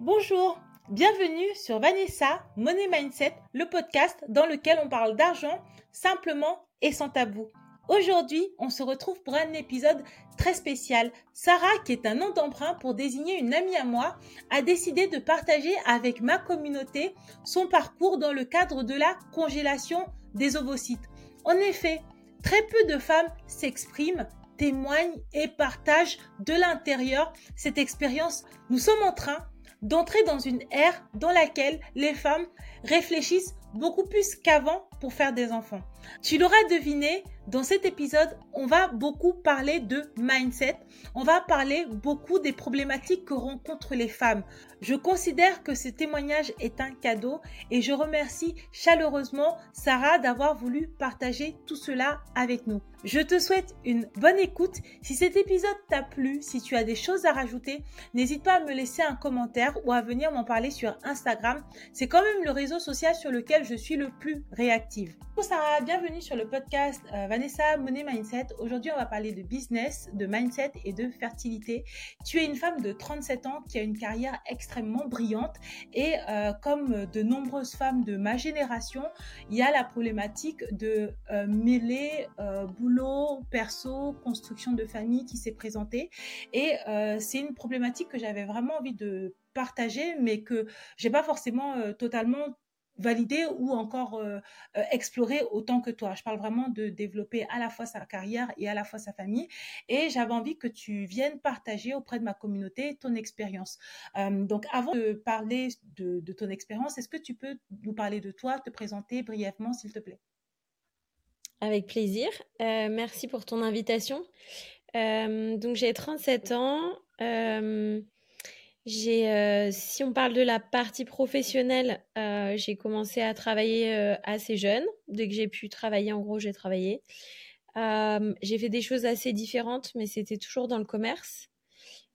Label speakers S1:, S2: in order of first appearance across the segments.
S1: Bonjour, bienvenue sur Vanessa Money Mindset, le podcast dans lequel on parle d'argent simplement et sans tabou. Aujourd'hui, on se retrouve pour un épisode très spécial. Sarah, qui est un nom d'emprunt pour désigner une amie à moi, a décidé de partager avec ma communauté son parcours dans le cadre de la congélation des ovocytes. En effet, très peu de femmes s'expriment témoignent et partagent de l'intérieur cette expérience. Nous sommes en train d'entrer dans une ère dans laquelle les femmes réfléchissent beaucoup plus qu'avant pour faire des enfants. Tu l'auras deviné, dans cet épisode, on va beaucoup parler de mindset. On va parler beaucoup des problématiques que rencontrent les femmes. Je considère que ce témoignage est un cadeau et je remercie chaleureusement Sarah d'avoir voulu partager tout cela avec nous. Je te souhaite une bonne écoute. Si cet épisode t'a plu, si tu as des choses à rajouter, n'hésite pas à me laisser un commentaire ou à venir m'en parler sur Instagram. C'est quand même le réseau social sur lequel je suis le plus réactive. Bonjour Sarah, bienvenue sur le podcast euh, Vanessa Money Mindset. Aujourd'hui, on va parler de business, de mindset et de fertilité. Tu es une femme de 37 ans qui a une carrière extrêmement brillante et euh, comme de nombreuses femmes de ma génération, il y a la problématique de euh, mêler boulot, perso, construction de famille qui s'est présentée et c'est une problématique que j'avais vraiment envie de partager mais que j'ai pas forcément totalement valider ou encore euh, euh, explorer autant que toi. Je parle vraiment de développer à la fois sa carrière et à la fois sa famille. Et j'avais envie que tu viennes partager auprès de ma communauté ton expérience. Euh, donc avant de parler de, de ton expérience, est-ce que tu peux nous parler de toi, te présenter brièvement, s'il te plaît?
S2: Avec plaisir. merci pour ton invitation. donc j'ai 37 ans. Euh, si on parle de la partie professionnelle, euh, j'ai commencé à travailler euh, assez jeune. Dès que j'ai pu travailler, en gros, j'ai travaillé. j'ai fait des choses assez différentes, mais c'était toujours dans le commerce.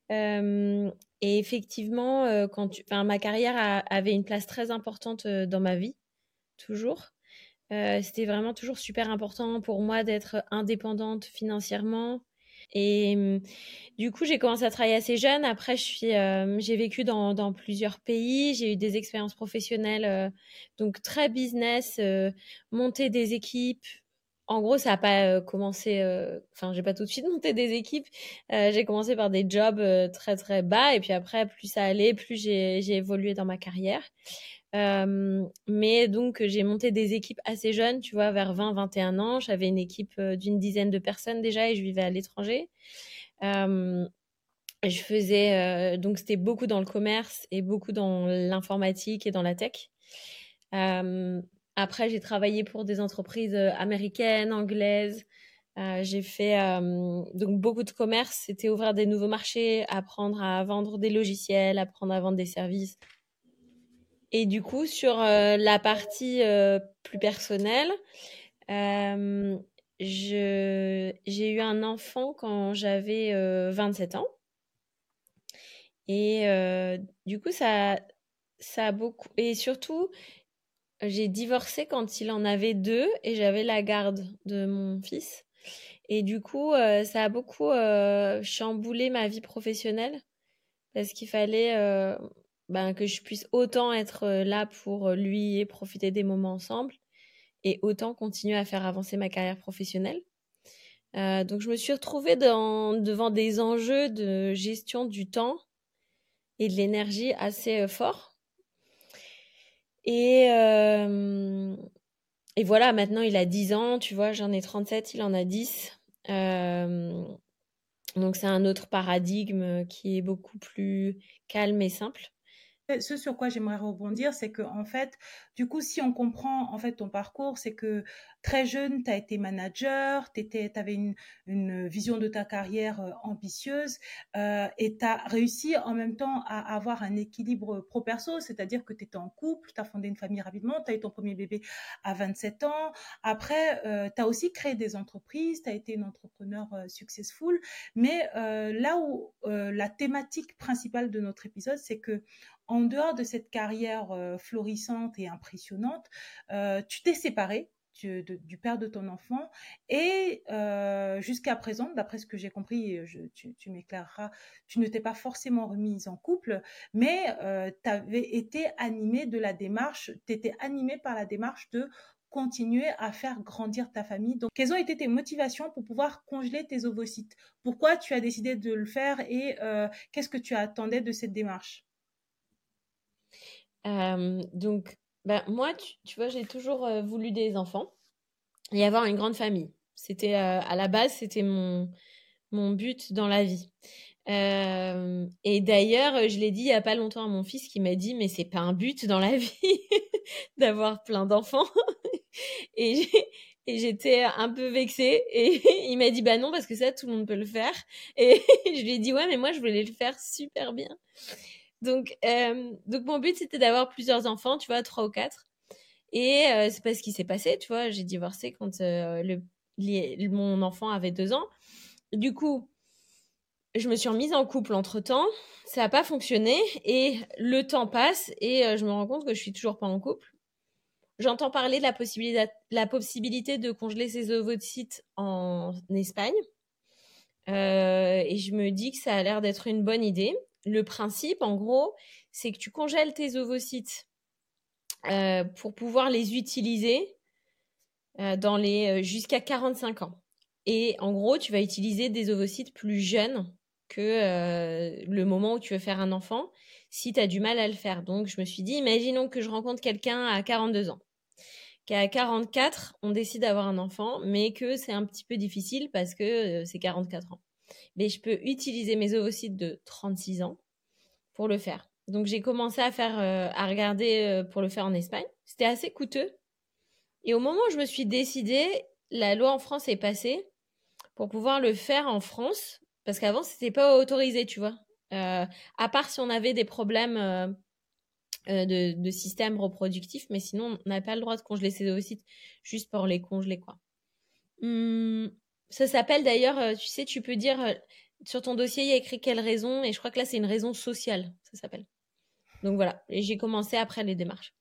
S2: et effectivement, quand ma carrière avait une place très importante dans ma vie, toujours. c'était vraiment toujours super important pour moi d'être indépendante financièrement, et mmh, du coup, j'ai commencé à travailler assez jeune. Après, je suis, j'ai vécu dans, dans, plusieurs pays. J'ai eu des expériences professionnelles, donc très business, monter des équipes. En gros, ça n'a pas commencé. Enfin, j'ai pas tout de suite monté des équipes. j'ai commencé par des jobs très très bas, et puis après, plus ça allait, plus j'ai évolué dans ma carrière. Euh, mais donc, j'ai monté des équipes assez jeunes, tu vois, vers 20-21 ans. J'avais une équipe euh, d'une dizaine de personnes déjà et je vivais à l'étranger. Euh, je faisais, donc c'était beaucoup dans le commerce et beaucoup dans l'informatique et dans la tech. Après, j'ai travaillé pour des entreprises américaines, anglaises. j'ai fait donc beaucoup de commerce. C'était ouvrir des nouveaux marchés, apprendre à vendre des logiciels, apprendre à vendre des services, et du coup, sur euh, la partie euh, plus personnelle, euh, j'ai eu un enfant quand j'avais 27 ans. Et du coup, ça, ça a beaucoup. Et surtout, j'ai divorcé quand il en avait deux et j'avais la garde de mon fils. Et du coup, ça a beaucoup chamboulé ma vie professionnelle parce qu'il fallait ben, que je puisse autant être là pour lui et profiter des moments ensemble et autant continuer à faire avancer ma carrière professionnelle. Euh, donc je me suis retrouvée devant des enjeux de gestion du temps et de l'énergie assez forts. Et, euh, et voilà, maintenant il a 10 ans, tu vois, j'en ai 37, il en a 10. Euh, donc c'est un autre paradigme qui est beaucoup plus calme et simple
S1: ce sur quoi j'aimerais rebondir, c'est que en fait, du coup, si on comprend en fait ton parcours, c'est que très jeune, tu as été manager, tu avais une, vision de ta carrière euh, ambitieuse euh, et tu as réussi en même temps à avoir un équilibre pro-perso, c'est-à-dire que tu étais en couple, tu as fondé une famille rapidement, tu as eu ton premier bébé à 27 ans. Après, euh, tu as aussi créé des entreprises, tu as été une entrepreneur successful, mais là où la thématique principale de notre épisode, c'est que en dehors de cette carrière florissante et impressionnante, tu t'es séparée du père de ton enfant. Et euh, jusqu'à présent, d'après ce que j'ai compris, tu, m'éclaireras, tu ne t'es pas forcément remise en couple, mais euh, tu avais été animée de la démarche, tu étais animée par la démarche de continuer à faire grandir ta famille. Donc, quelles ont été tes motivations pour pouvoir congeler tes ovocytes? Pourquoi tu as décidé de le faire et euh, qu'est-ce que tu attendais de cette démarche?
S2: Donc, ben, moi, tu, vois, j'ai toujours euh, voulu des enfants et avoir une grande famille. C'était euh, à la base, c'était mon, mon but dans la vie. Euh, et d'ailleurs, je l'ai dit il y a pas longtemps à mon fils qui m'a dit mais c'est pas un but dans la vie d'avoir plein d'enfants. et j'étais un peu vexée et il m'a dit bah non parce que ça tout le monde peut le faire. Et je lui ai dit ouais mais moi je voulais le faire super bien. Donc, euh, donc mon but, c'était d'avoir plusieurs enfants, tu vois, trois ou quatre. Et euh, c'est pas ce qui s'est passé, tu vois. J'ai divorcé quand euh, mon enfant avait deux ans. Du coup, je me suis remise en couple entre-temps. Ça n'a pas fonctionné. Et le temps passe et je me rends compte que je suis toujours pas en couple. J'entends parler de la possibilité, la possibilité de congeler ses ovocytes en Espagne. et je me dis que ça a l'air d'être une bonne idée le principe, en gros, c'est que tu congèles tes ovocytes euh, pour pouvoir les utiliser euh, dans les euh, jusqu'à 45 ans. Et en gros, tu vas utiliser des ovocytes plus jeunes que le moment où tu veux faire un enfant si tu as du mal à le faire. Donc, je me suis dit, imaginons que je rencontre quelqu'un à 42 ans, qu'à 44, on décide d'avoir un enfant, mais que c'est un petit peu difficile parce que c'est 44 ans mais je peux utiliser mes ovocytes de 36 ans pour le faire. Donc j'ai commencé à faire, euh, à regarder euh, pour le faire en Espagne. C'était assez coûteux. Et au moment où je me suis décidée, la loi en France est passée pour pouvoir le faire en France, parce qu'avant c'était pas autorisé, tu vois. Euh, à part si on avait des problèmes de, système reproductif, mais sinon on n'a pas le droit de congeler ses ovocytes juste pour les congeler, quoi. Hum, ça s'appelle d'ailleurs, euh, tu sais, tu peux dire euh, sur ton dossier, il y a écrit quelle raison, et je crois que là, c'est une raison sociale, ça s'appelle. Donc voilà, j'ai commencé après les démarches.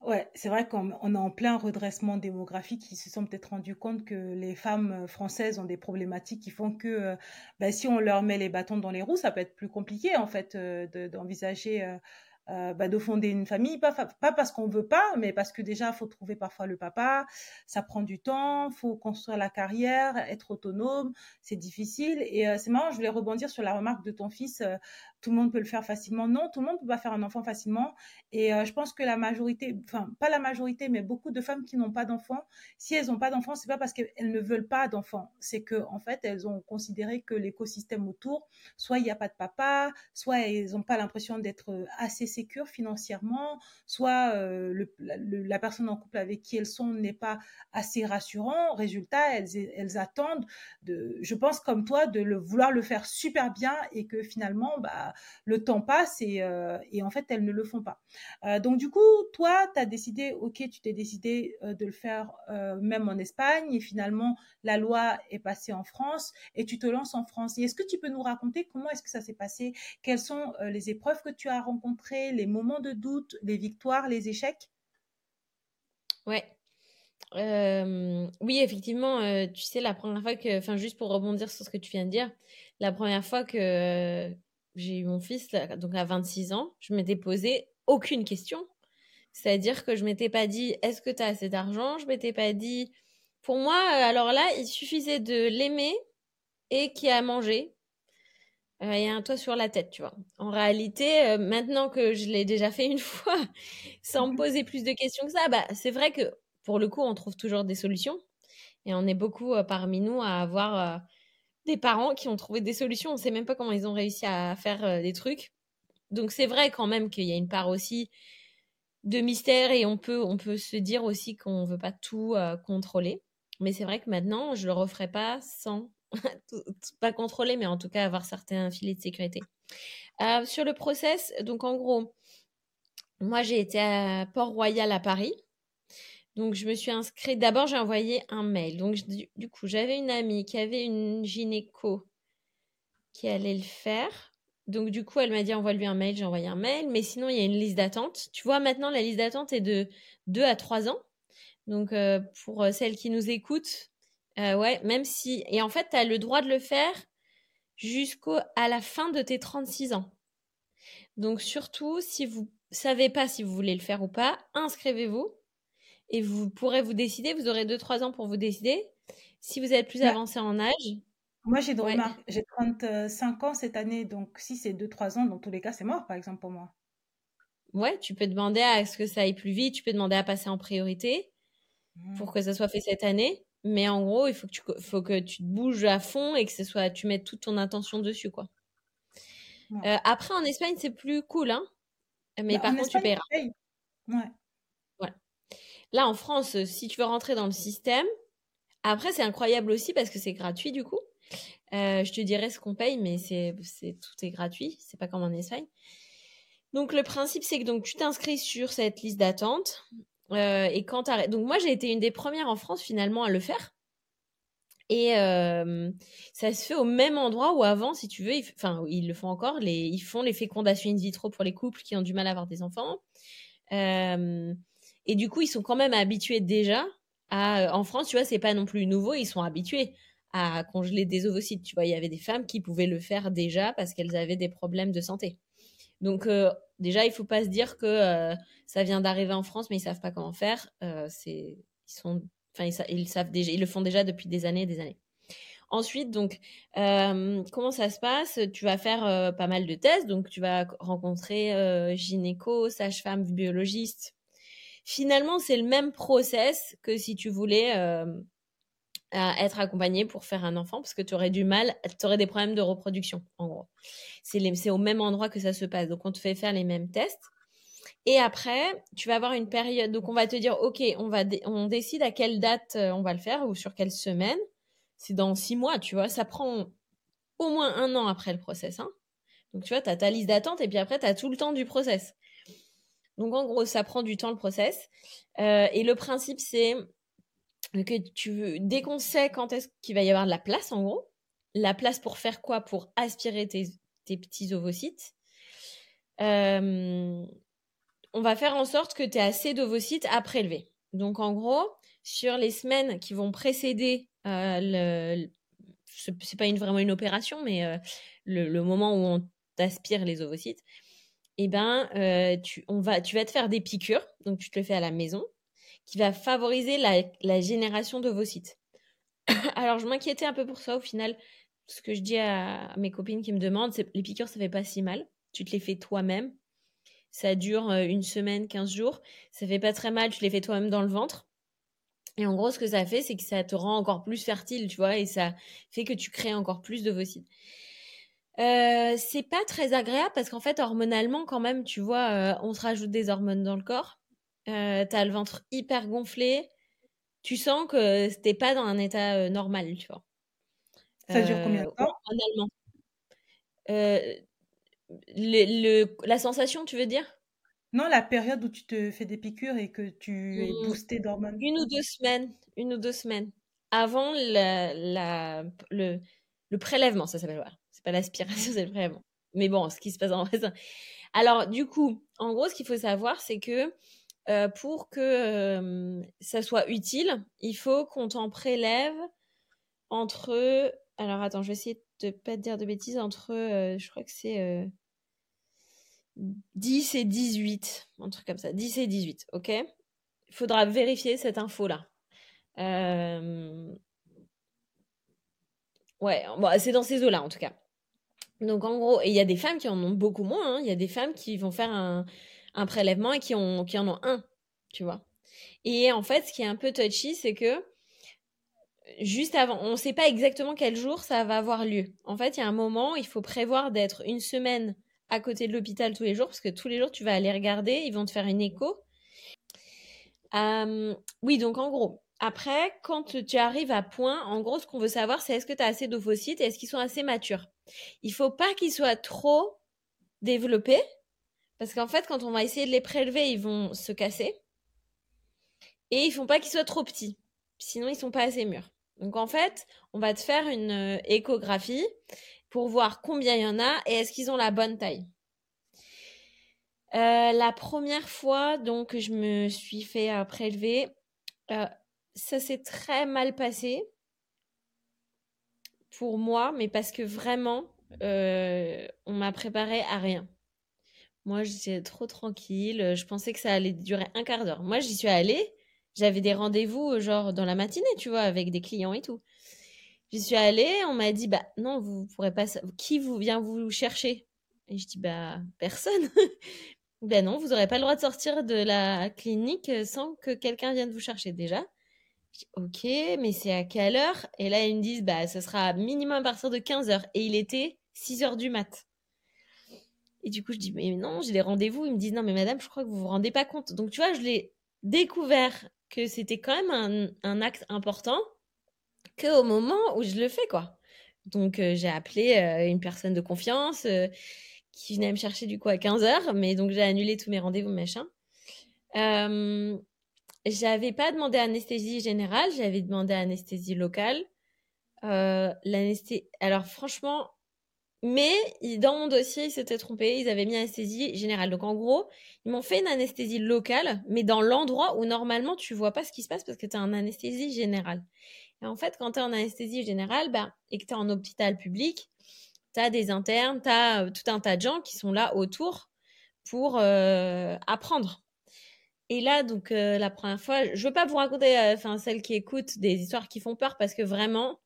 S1: Ouais, c'est vrai qu'on est en plein redressement démographique. Ils se sont peut-être rendus compte que les femmes euh, françaises ont des problématiques qui font que ben, si on leur met les bâtons dans les roues, ça peut être plus compliqué en fait d'envisager euh, bah, de fonder une famille, pas, pas parce qu'on veut pas, mais parce que déjà, faut trouver parfois le papa, ça prend du temps, faut construire la carrière, être autonome, c'est difficile. Et euh, c'est marrant, je voulais rebondir sur la remarque de ton fils, euh, tout le monde peut le faire facilement. Non, tout le monde peut pas faire un enfant facilement. Et je pense que la majorité, enfin, pas la majorité, mais beaucoup de femmes qui n'ont pas d'enfants, si elles n'ont pas d'enfants, c'est pas parce qu'elles ne veulent pas d'enfants, c'est que, en fait, elles ont considéré que l'écosystème autour, soit il n'y a pas de papa, soit elles n'ont pas l'impression d'être assez sécure financièrement, soit euh, la, personne en couple avec qui elles sont n'est pas assez rassurant. Résultat, elles, attendent, de, je pense comme toi, de vouloir le faire super bien et que finalement, bah, le temps passe et, euh, et en fait, elles ne le font pas. Euh, donc du coup, toi, tu as décidé, ok, tu t'es décidé de le faire même en Espagne et finalement, la loi est passée en France et tu te lances en France. Et est-ce que tu peux nous raconter comment est-ce que ça s'est passé? Quelles sont les épreuves que tu as rencontrées? Les moments de doute, les victoires, les échecs?
S2: Ouais. Euh, oui, effectivement, euh, tu sais, la première fois que, enfin, juste pour rebondir sur ce que tu viens de dire, la première fois que euh, j'ai eu mon fils, donc à 26 ans, je m'étais posé aucune question. C'est-à-dire que je m'étais pas dit, est-ce que tu as assez d'argent? Je m'étais pas dit, pour moi, alors là, il suffisait de l'aimer et qu'il a mangé il y a un toit sur la tête, tu vois. En réalité, euh, maintenant que je l'ai déjà fait une fois, sans me poser plus de questions que ça, bah, c'est vrai que pour le coup, on trouve toujours des solutions. Et on est beaucoup euh, parmi nous à avoir euh, des parents qui ont trouvé des solutions. On ne sait même pas comment ils ont réussi à faire des trucs. Donc c'est vrai quand même qu'il y a une part aussi de mystère et on peut, on peut se dire aussi qu'on ne veut pas tout contrôler. Mais c'est vrai que maintenant, je ne le referai pas sans pas contrôler, mais en tout cas avoir certains filets de sécurité. Euh, sur le process, donc en gros, moi j'ai été à Port-Royal à Paris. Donc je me suis inscrite. D'abord, j'ai envoyé un mail. Donc du, coup, j'avais une amie qui avait une gynéco qui allait le faire. Donc du coup, elle m'a dit envoie-lui un mail. J'ai envoyé un mail. Mais sinon, il y a une liste d'attente. Tu vois, maintenant, la liste d'attente est de 2 à 3 ans. Donc, pour celles qui nous écoutent, ouais, même si. Et en fait, tu as le droit de le faire jusqu'à la fin de tes 36 ans. Donc, surtout, si vous savez pas si vous voulez le faire ou pas, inscrivez-vous et vous pourrez vous décider. Vous aurez 2-3 ans pour vous décider. Si vous êtes plus avancé en âge.
S1: Moi, j'ai j'ai 35 ans cette année, donc si c'est 2-3 ans, dans tous les cas, c'est mort, par exemple, pour moi.
S2: Ouais, tu peux demander à ce que ça aille plus vite, tu peux demander à passer en priorité pour mmh. que ça soit fait cette année. Mais en gros, il faut que tu, faut que tu te bouges à fond et que ce soit, tu mettes toute ton attention dessus, quoi. Euh, après, en Espagne, c'est plus cool, hein. Mais bah, par contre, tu paieras. Ouais. Là, en France, euh, si tu veux rentrer dans le système, après, c'est incroyable aussi parce que c'est gratuit, du coup. Euh, je te dirais ce qu'on paye, mais c'est, c'est, tout est gratuit. C'est pas comme en Espagne. Donc, le principe, c'est que donc, tu t'inscris sur cette liste d'attente. Euh, et quand. Donc, moi, j'ai été une des premières en France, finalement, à le faire. Et euh, ça se fait au même endroit où avant, si tu veux, ils, enfin, ils le font encore, les, ils font les fécondations in vitro pour les couples qui ont du mal à avoir des enfants. Euh, et du coup, ils sont quand même habitués déjà à. En France, tu vois, c'est pas non plus nouveau, ils sont habitués à congeler des ovocytes. Tu vois, il y avait des femmes qui pouvaient le faire déjà parce qu'elles avaient des problèmes de santé. Donc, euh, déjà, il faut pas se dire que ça vient d'arriver en France, mais ils savent pas comment faire. c'est, ils sont déjà, ils le font déjà depuis des années et des années. Ensuite, donc, euh, comment ça se passe? Tu vas faire euh, pas mal de tests. Donc, tu vas rencontrer euh, gynéco, sage-femme, biologiste. Finalement, c'est le même process que si tu voulais être accompagné pour faire un enfant, parce que tu aurais du mal, tu aurais des problèmes de reproduction, en gros. C'est au même endroit que ça se passe. Donc, on te fait faire les mêmes tests. Et après, tu vas avoir une période. Donc, on va te dire, OK, on, va on décide à quelle date euh, on va le faire ou sur quelle semaine. C'est dans six mois, tu vois. Ça prend au moins un an après le process. Hein. Donc, tu vois, tu as ta liste d'attente et puis après, tu as tout le temps du process. Donc, en gros, ça prend du temps le process. Euh, et le principe, c'est que tu veux, dès qu'on sait quand est-ce qu'il va y avoir de la place, en gros, la place pour faire quoi? Pour aspirer tes, petits ovocytes? Euh, on va faire en sorte que tu aies assez d'ovocytes à prélever. Donc en gros, sur les semaines qui vont précéder euh, le, c'est pas une, vraiment une opération, mais euh, le, moment où on t'aspire les ovocytes, eh ben, euh, tu, on va, tu vas te faire des piqûres, donc tu te le fais à la maison, qui va favoriser la, génération d'ovocytes. Alors je m'inquiétais un peu pour ça au final. Ce que je dis à, mes copines qui me demandent, c'est les piqûres, ça fait pas si mal. Tu te les fais toi-même ça dure euh, une semaine, 15 jours. Ça fait pas très mal, tu les fais toi-même dans le ventre. Et en gros, ce que ça fait, c'est que ça te rend encore plus fertile, tu vois, et ça fait que tu crées encore plus d'ovocytes. Euh, c'est pas très agréable parce qu'en fait, hormonalement, quand même, tu vois, euh, on se rajoute des hormones dans le corps. Euh, t'as le ventre hyper gonflé. Tu sens que t'es pas dans un état normal, tu vois.
S1: Ça dure combien de temps?
S2: Hormonalement le, la sensation, tu veux dire?
S1: Non, la période où tu te fais des piqûres et que tu es mmh. boosté d'hormones.
S2: Une ou deux semaines. Une ou deux semaines. Avant la, le, le prélèvement, ça s'appelle. Voilà. C'est pas l'aspiration, c'est le prélèvement. Mais bon, ce qui se passe en vrai. Alors, du coup, en gros, ce qu'il faut savoir, c'est que euh, pour que euh, ça soit utile, il faut qu'on t'en prélève entre. Alors, attends, je vais essayer de pas te dire de bêtises. Entre, euh, je crois que c'est 10 et 18, un truc comme ça, 10 et 18, ok? Il faudra vérifier cette info-là. Euh, ouais, c'est dans ces eaux-là en tout cas. Donc en gros, et il y a des femmes qui en ont beaucoup moins, hein. il y a des femmes qui vont faire un, prélèvement et qui, en ont un, tu vois. Et en fait, ce qui est un peu touchy, c'est que juste avant, on ne sait pas exactement quel jour ça va avoir lieu. En fait, il y a un moment, il faut prévoir d'être une semaine à côté de l'hôpital tous les jours, parce que tous les jours, tu vas aller regarder, ils vont te faire une écho. Euh, oui, donc en gros, après, quand tu arrives à point, en gros, ce qu'on veut savoir, c'est est-ce que tu as assez d'ovocytes et est-ce qu'ils sont assez matures. Il faut pas qu'ils soient trop développés, parce qu'en fait, quand on va essayer de les prélever, ils vont se casser. Et il faut pas qu'ils soient trop petits, sinon ils sont pas assez mûrs. Donc en fait, on va te faire une euh, échographie pour voir combien il y en a et est-ce qu'ils ont la bonne taille. Euh, la première fois, donc, je me suis fait euh, prélever, ça s'est très mal passé pour moi, mais parce que vraiment, on m'a préparé à rien. Moi, j'étais trop tranquille. Je pensais que ça allait durer un quart d'heure. Moi, j'y suis allée. J'avais des rendez-vous, genre, dans la matinée, tu vois, avec des clients et tout. J'y suis allée. On m'a dit, bah, non, vous pourrez pas. Qui vous vient vous chercher? Et je dis, bah, personne. ben non, vous n'aurez pas le droit de sortir de la clinique sans que quelqu'un vienne vous chercher déjà. Je ok, mais c'est à quelle heure? Et là, ils me disent, bah, ce sera minimum à partir de 15 heures. Et il était 6 heures du mat'. Et du coup, je dis, mais non, j'ai des rendez-vous. Ils me disent, non, mais madame, je crois que vous vous rendez pas compte. Donc, tu vois, je l'ai découvert que c'était quand même un, acte important qu'au moment où je le fais, quoi. Donc, euh, j'ai appelé euh, une personne de confiance euh, qui venait me chercher du coup à 15 heures. Mais donc, j'ai annulé tous mes rendez-vous, machin. j'avais pas demandé anesthésie générale, j'avais demandé anesthésie locale. l'anesthésie. Alors, franchement, mais dans mon dossier, ils s'étaient trompés. Ils avaient mis anesthésie générale. Donc en gros, ils m'ont fait une anesthésie locale, mais dans l'endroit où normalement tu vois pas ce qui se passe parce que tu es en anesthésie générale. Et en fait, quand tu es en anesthésie générale bah, et que tu es en hôpital public, tu as des internes, tu as euh, tout un tas de gens qui sont là autour pour euh, apprendre. Et là, donc, euh, la première fois, je veux pas vous raconter, enfin, celles qui écoutent des histoires qui font peur parce que vraiment,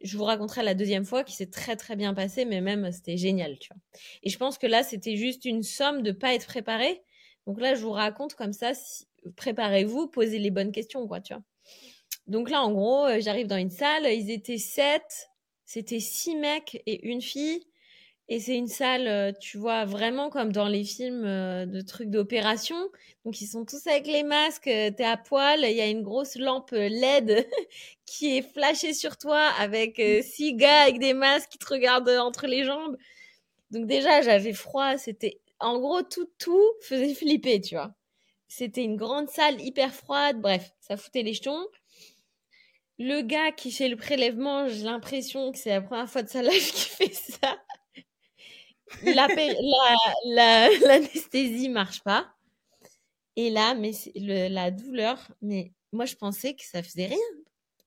S2: je vous raconterai la deuxième fois qui s'est très très bien passé, mais même c'était génial, tu vois. Et je pense que là, c'était juste une somme de pas être préparé. Donc là, je vous raconte comme ça, préparez-vous, posez les bonnes questions, quoi, tu vois. Donc là, en gros, euh, j'arrive dans une salle, ils étaient sept, c'était six mecs et une fille. Et c'est une salle, euh, tu vois, vraiment comme dans les films euh, de trucs d'opération. Donc ils sont tous avec les masques, euh, t'es à poil, il y a une grosse lampe LED qui est flashée sur toi avec six gars avec des masques qui te regardent entre les jambes. Donc déjà, j'avais froid, c'était... En gros, tout, tout faisait flipper, tu vois. C'était une grande salle hyper froide, bref, ça foutait les jetons. Le gars qui fait le prélèvement, j'ai l'impression que c'est la première fois de sa life qu'il fait ça l'anesthésie la, marche pas. Et là, mais la douleur, mais moi je pensais que ça faisait rien.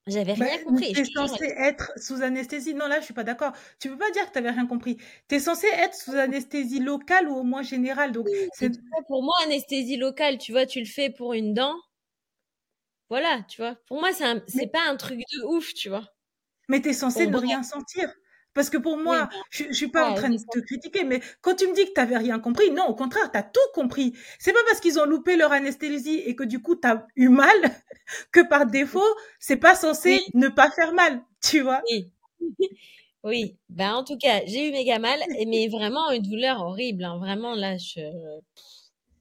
S2: J'avais rien bah, compris.
S1: Tu es censé être sous anesthésie. Non, là, je suis pas d'accord. Tu peux pas dire que tu n'avais rien compris. Tu es censé être sous anesthésie locale ou au moins générale. Donc,
S2: c'est pour moi anesthésie locale. Tu vois, tu le fais pour une dent. Voilà, tu vois. Pour moi, c'est mais... pas un truc de ouf, tu vois.
S1: Mais tu es censé ne rien sentir. Parce que pour moi, je, ne suis pas en train de te critiquer, mais quand tu me dis que tu n'avais rien compris, non, au contraire, tu as tout compris. C'est pas parce qu'ils ont loupé leur anesthésie et que du coup tu as eu mal que par défaut, c'est pas censé ne pas faire mal, tu vois.
S2: Oui. Oui, ben en tout cas, j'ai eu méga mal, mais vraiment une douleur horrible. Hein. Vraiment là, je...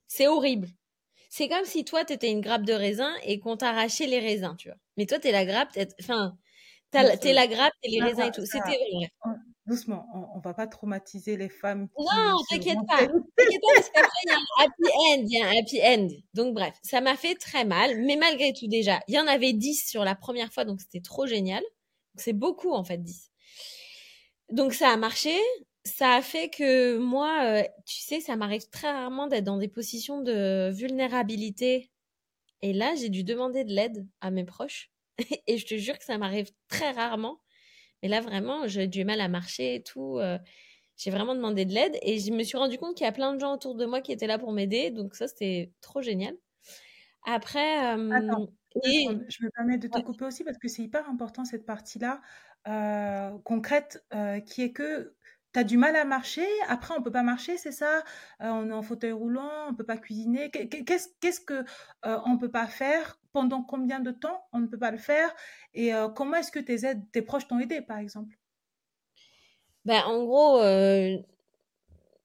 S2: c'est horrible. C'est comme si toi, tu étais une grappe de raisin et qu'on t'arrachait les raisins, tu vois. Mais toi, tu es la grappe, enfin, T'es la grappe et les raisins et tout. C'était vrai.
S1: Doucement, on, on, va pas traumatiser les femmes.
S2: Non, t'inquiète pas. T'inquiète pas parce qu'après, il y a un happy end. Il y a un happy end. Donc, bref, ça m'a fait très mal. Mais malgré tout, déjà, il y en avait 10 sur la première fois. Donc, c'était trop génial. C'est beaucoup, en fait, 10. Donc, ça a marché. Ça a fait que moi, euh, tu sais, ça m'arrive très rarement d'être dans des positions de vulnérabilité. Et là, j'ai dû demander de l'aide à mes proches et je te jure que ça m'arrive très rarement. Mais là, vraiment, j'ai du mal à marcher et tout. Euh, j'ai vraiment demandé de l'aide et je me suis rendu compte qu'il y a plein de gens autour de moi qui étaient là pour m'aider. Donc ça, c'était trop génial. Après,
S1: Attends, je me permets de te couper aussi parce que c'est hyper important cette partie-là euh, concrète euh, qui est que du mal à marcher, après on peut pas marcher, c'est ça On est en fauteuil roulant, on peut pas cuisiner. Qu'est-ce qu'est-ce que on peut pas faire? Pendant combien de temps on ne peut pas le faire? Et comment est-ce que tes aides, tes proches t'ont aidé, par exemple?
S2: Ben, en gros,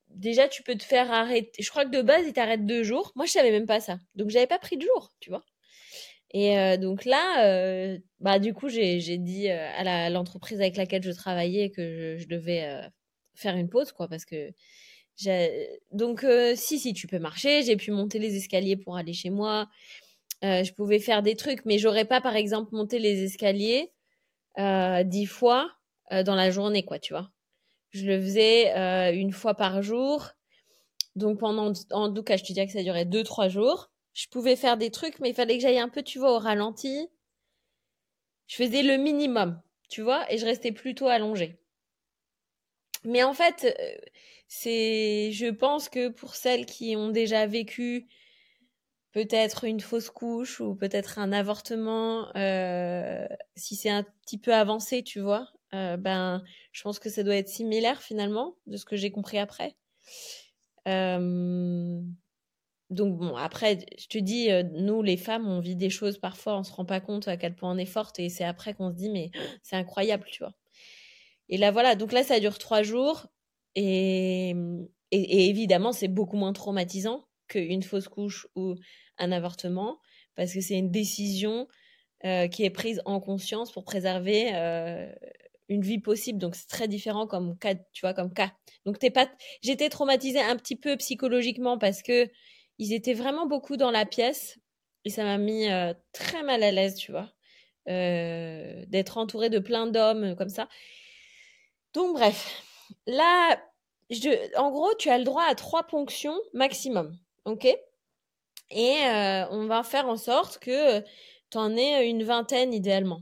S2: déjà tu peux te faire arrêter. Je crois que de base ils t'arrêtent deux jours. Moi je savais même pas ça, donc j'avais pas pris de jour, tu vois. Et donc là, bah du coup j'ai dit à l'entreprise avec laquelle je travaillais que je devais faire une pause, quoi, parce que donc euh, si si tu peux marcher, j'ai pu monter les escaliers pour aller chez moi. Euh, je pouvais faire des trucs, mais j'aurais pas par exemple monté les escaliers euh, dix fois dans la journée, quoi, tu vois. Je le faisais une fois par jour. Donc pendant, en tout cas, je te dis que ça durait deux trois jours. je pouvais faire des trucs, mais il fallait que j'aille un peu, tu vois, au ralenti. Je faisais le minimum, tu vois, et je restais plutôt allongée. Mais en fait, euh, c'est, je pense que pour celles qui ont déjà vécu peut-être une fausse couche ou peut-être un avortement, euh, si c'est un petit peu avancé, tu vois, euh, ben, je pense que ça doit être similaire finalement, de ce que j'ai compris après. Donc bon, après, je te dis, nous les femmes, on vit des choses parfois, on se rend pas compte à quel point on est forte, et c'est après qu'on se dit, mais c'est incroyable, tu vois. Et là, voilà, donc là, ça dure trois jours, et, évidemment, c'est beaucoup moins traumatisant qu'une fausse couche ou un avortement, parce que c'est une décision euh, qui est prise en conscience pour préserver euh, une vie possible. Donc c'est très différent comme cas, tu vois, comme cas. Donc t'es pas, j'étais traumatisée un petit peu psychologiquement parce que ils étaient vraiment beaucoup dans la pièce et ça m'a mis euh, très mal à l'aise, tu vois, d'être entourée de plein d'hommes comme ça. Donc bref, là, en gros, tu as le droit à trois ponctions maximum, ok? Et euh, on va faire en sorte que tu en aies une vingtaine idéalement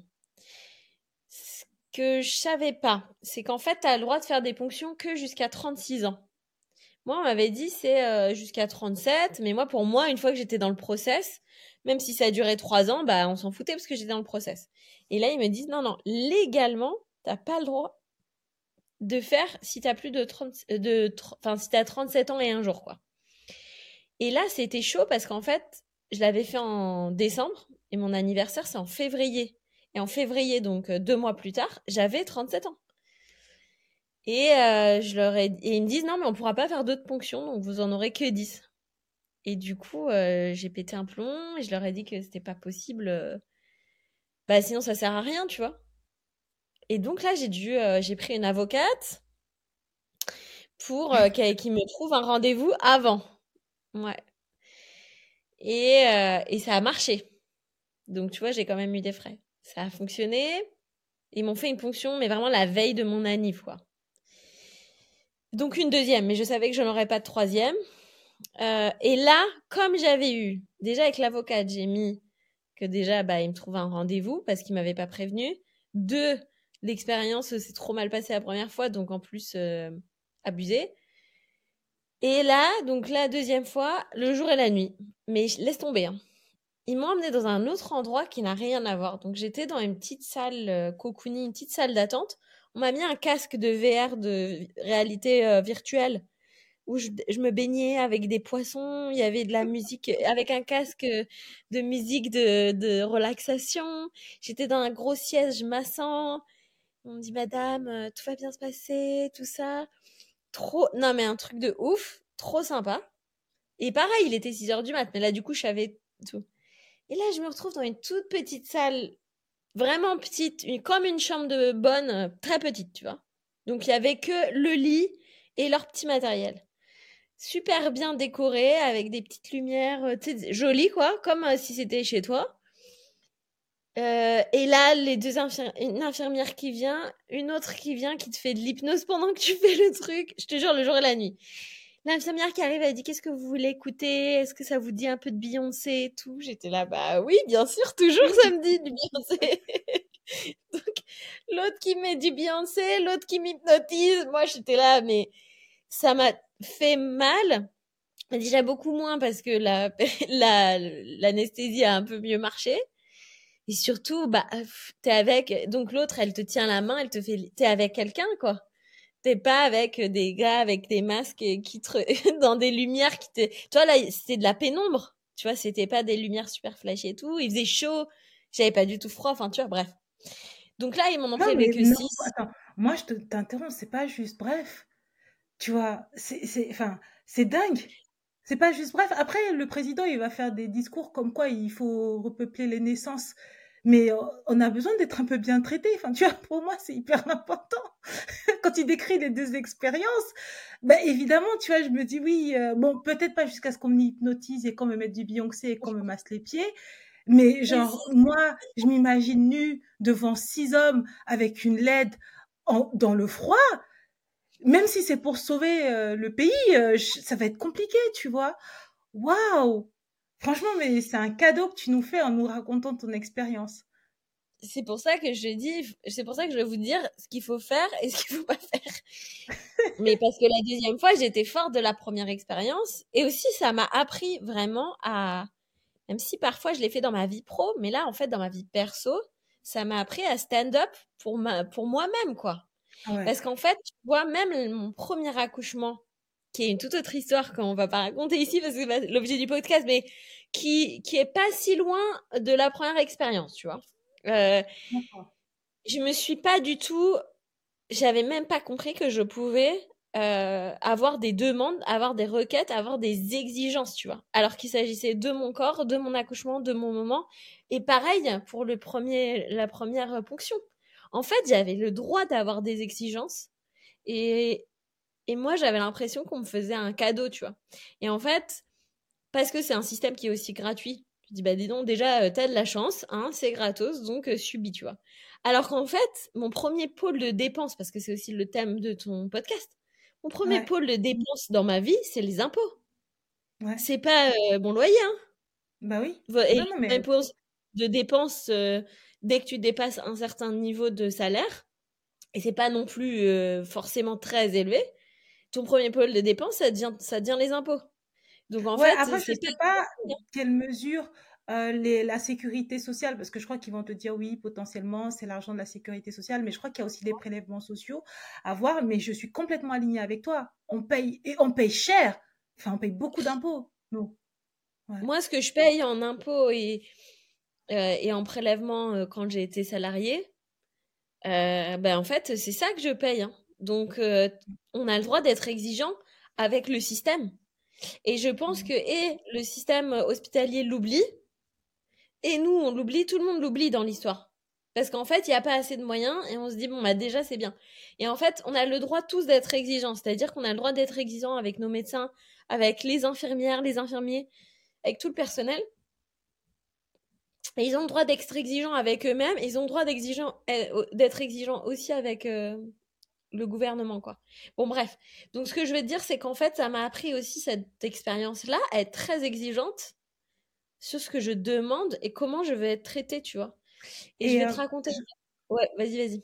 S2: que je savais pas, c'est qu'en fait, tu as le droit de faire des ponctions que jusqu'à 36 ans. Moi, on m'avait dit c'est euh, jusqu'à 37, mais moi, pour moi, une fois que j'étais dans le process, même si ça a duré 3 ans, bah, on s'en foutait parce que j'étais dans le process. Et là, ils me disent non, non, légalement, t'as pas le droit de faire si t'as plus de 30, euh, de, si t'as 37 ans et un jour, quoi. Et là, c'était chaud parce qu'en fait, je l'avais fait en décembre et mon anniversaire, c'est en février. Et en février, donc euh, deux mois plus tard, j'avais 37 ans. Et, euh, je leur ai... et ils me disent non, mais on pourra pas faire d'autres ponctions, donc vous en aurez que 10. Et du coup, j'ai pété un plomb et je leur ai dit que c'était pas possible. Bah sinon, ça sert à rien, tu vois. Et donc là, j'ai dû, j'ai pris une avocate pour qui me trouve un rendez-vous avant. Ouais. Et, et ça a marché. Donc tu vois, j'ai quand même eu des frais. Ça a fonctionné. Ils m'ont fait une ponction, mais vraiment la veille de mon anniv, quoi. Donc une deuxième, mais je savais que je n'aurais pas de troisième. Euh, et là, comme j'avais eu, déjà avec l'avocate, j'ai mis que déjà, bah, il me trouve un rendez-vous parce qu'il m'avait pas prévenu. Deux, l'expérience s'est trop mal passée la première fois, donc en plus, euh, abusé. Et là, donc la deuxième fois, le jour et la nuit. Mais laisse tomber. Hein ils m'ont emmené dans un autre endroit qui n'a rien à voir. Donc j'étais dans une petite salle euh, une petite salle d'attente. On m'a mis un casque de VR de réalité euh, virtuelle où je, me baignais avec des poissons, il y avait de la musique avec un casque de musique de relaxation. J'étais dans un gros siège massant. On me dit madame, euh, tout va bien se passer, tout ça. Trop non mais un truc de ouf, trop sympa. Et pareil, il était 6 heures du mat, mais là du coup, je savais tout. Et là, je me retrouve dans une toute petite salle, vraiment petite, comme une chambre de bonne, euh, très petite, tu vois. Donc, il y avait que le lit et leur petit matériel. Super bien décoré, avec des petites lumières, euh, jolies, quoi, comme si c'était chez toi. Et là, les deux une infirmière qui vient, une autre qui vient, qui te fait de l'hypnose pendant que tu fais le truc. Je te jure, le jour et la nuit. L'infirmière qui arrive, elle dit Qu'est-ce que vous voulez écouter? Est-ce que ça vous dit un peu de Beyoncé et tout? J'étais là, bah oui, bien sûr, toujours ça me dit du Beyoncé. Donc, l'autre qui met du Beyoncé, l'autre qui m'hypnotise. Moi, j'étais là, mais ça m'a fait mal. Déjà beaucoup moins parce que la, l'anesthésie a un peu mieux marché. Et surtout, bah, t'es avec, donc l'autre, elle te tient la main, elle te fait, t'es avec quelqu'un, quoi. T'es pas avec des gars avec des masques qui te dans des lumières qui te tu vois là c'était de la pénombre. Tu vois c'était pas des lumières super flashy et tout. Il faisait chaud. J'avais pas du tout froid. Enfin tu vois bref. Donc là ils m'ont montré que 6
S1: attends. Moi je t'interromps c'est pas juste bref. Tu vois c'est c'est enfin c'est dingue. C'est pas juste bref. Après le président il va faire des discours comme quoi il faut repeupler les naissances mais on a besoin d'être un peu bien traité. Enfin, tu vois, pour moi, c'est hyper important. Quand tu décris les deux expériences, ben évidemment, tu vois, je me dis oui, euh, bon, peut-être pas jusqu'à ce qu'on m'hypnotise et qu'on me mette du Beyoncé et qu'on me masse les pieds, mais genre, moi, je m'imagine nue devant six hommes avec une LED en, dans le froid. Même si c'est pour sauver euh, le pays, euh, ça va être compliqué, tu vois. Waouh Franchement, mais c'est un cadeau que tu nous fais en nous racontant ton expérience.
S2: C'est pour ça que je dis, c'est pour ça que je vais vous dire ce qu'il faut faire et ce qu'il faut pas faire. mais parce que la deuxième fois, j'étais forte de la première expérience et aussi ça m'a appris vraiment à, même si parfois je l'ai fait dans ma vie pro, mais là en fait dans ma vie perso, ça m'a appris à stand up pour ma, pour moi-même quoi. Parce qu'en fait, tu vois, même mon premier accouchement, qui est une toute autre histoire qu'on va pas raconter ici parce que c'est l'objet du podcast, mais qui, qui est pas si loin de la première expérience, tu vois. Euh, je me suis pas du tout, j'avais même pas compris que je pouvais euh, avoir des demandes, avoir des requêtes, avoir des exigences, tu vois. Alors qu'il s'agissait de mon corps, de mon accouchement, de mon moment. Et pareil pour le premier, la première ponction. En fait, j'avais le droit d'avoir des exigences. Et, et moi, j'avais l'impression qu'on me faisait un cadeau, tu vois. Et en fait, parce que c'est un système qui est aussi gratuit, je dis, bah dis donc, déjà, euh, t'as de la chance, hein, c'est gratos, donc euh, subis, tu vois. Alors qu'en fait, mon premier pôle de dépenses, parce que c'est aussi le thème de ton podcast, mon premier pôle de dépenses dans ma vie, c'est les impôts. Ouais. C'est pas euh, mon loyer, hein.
S1: Bah oui.
S2: Et non, mais... de dépenses dès que tu dépasses un certain niveau de salaire, et c'est pas non plus euh, forcément très élevé, ton premier pôle de dépenses, ça devient, ça devient les impôts.
S1: Donc en fait, après, je ne sais pas quelle mesure euh, les, la sécurité sociale, parce que je crois qu'ils vont te dire oui, potentiellement, c'est l'argent de la sécurité sociale, mais je crois qu'il y a aussi des prélèvements sociaux à voir, mais je suis complètement alignée avec toi. On paye, et on paye cher, enfin, on paye beaucoup d'impôts,
S2: Moi, ce que je paye en impôts et, euh, et en prélèvement euh, quand j'ai été salarié, euh, ben en fait, c'est ça que je paye. Hein. Donc, on a le droit d'être exigeant avec le système. Et je pense mmh. que et le système hospitalier l'oublie, et nous, on l'oublie, tout le monde l'oublie dans l'histoire. Parce qu'en fait, il n'y a pas assez de moyens et on se dit, bon, bah déjà, c'est bien. Et en fait, on a le droit tous d'être exigeants. C'est-à-dire qu'on a le droit d'être exigeants avec nos médecins, avec les infirmières, les infirmiers, avec tout le personnel ils ont le droit d'être exigeants avec eux-mêmes, ils ont le droit euh, d'être exigeants aussi avec euh, le gouvernement, quoi. Bon, bref. Donc, ce que je veux dire, c'est qu'en fait, ça m'a appris aussi cette expérience-là à être très exigeante sur ce que je demande et comment je vais être traitée, tu vois. Et, je vais te euh, raconter. Ouais, vas-y, vas-y.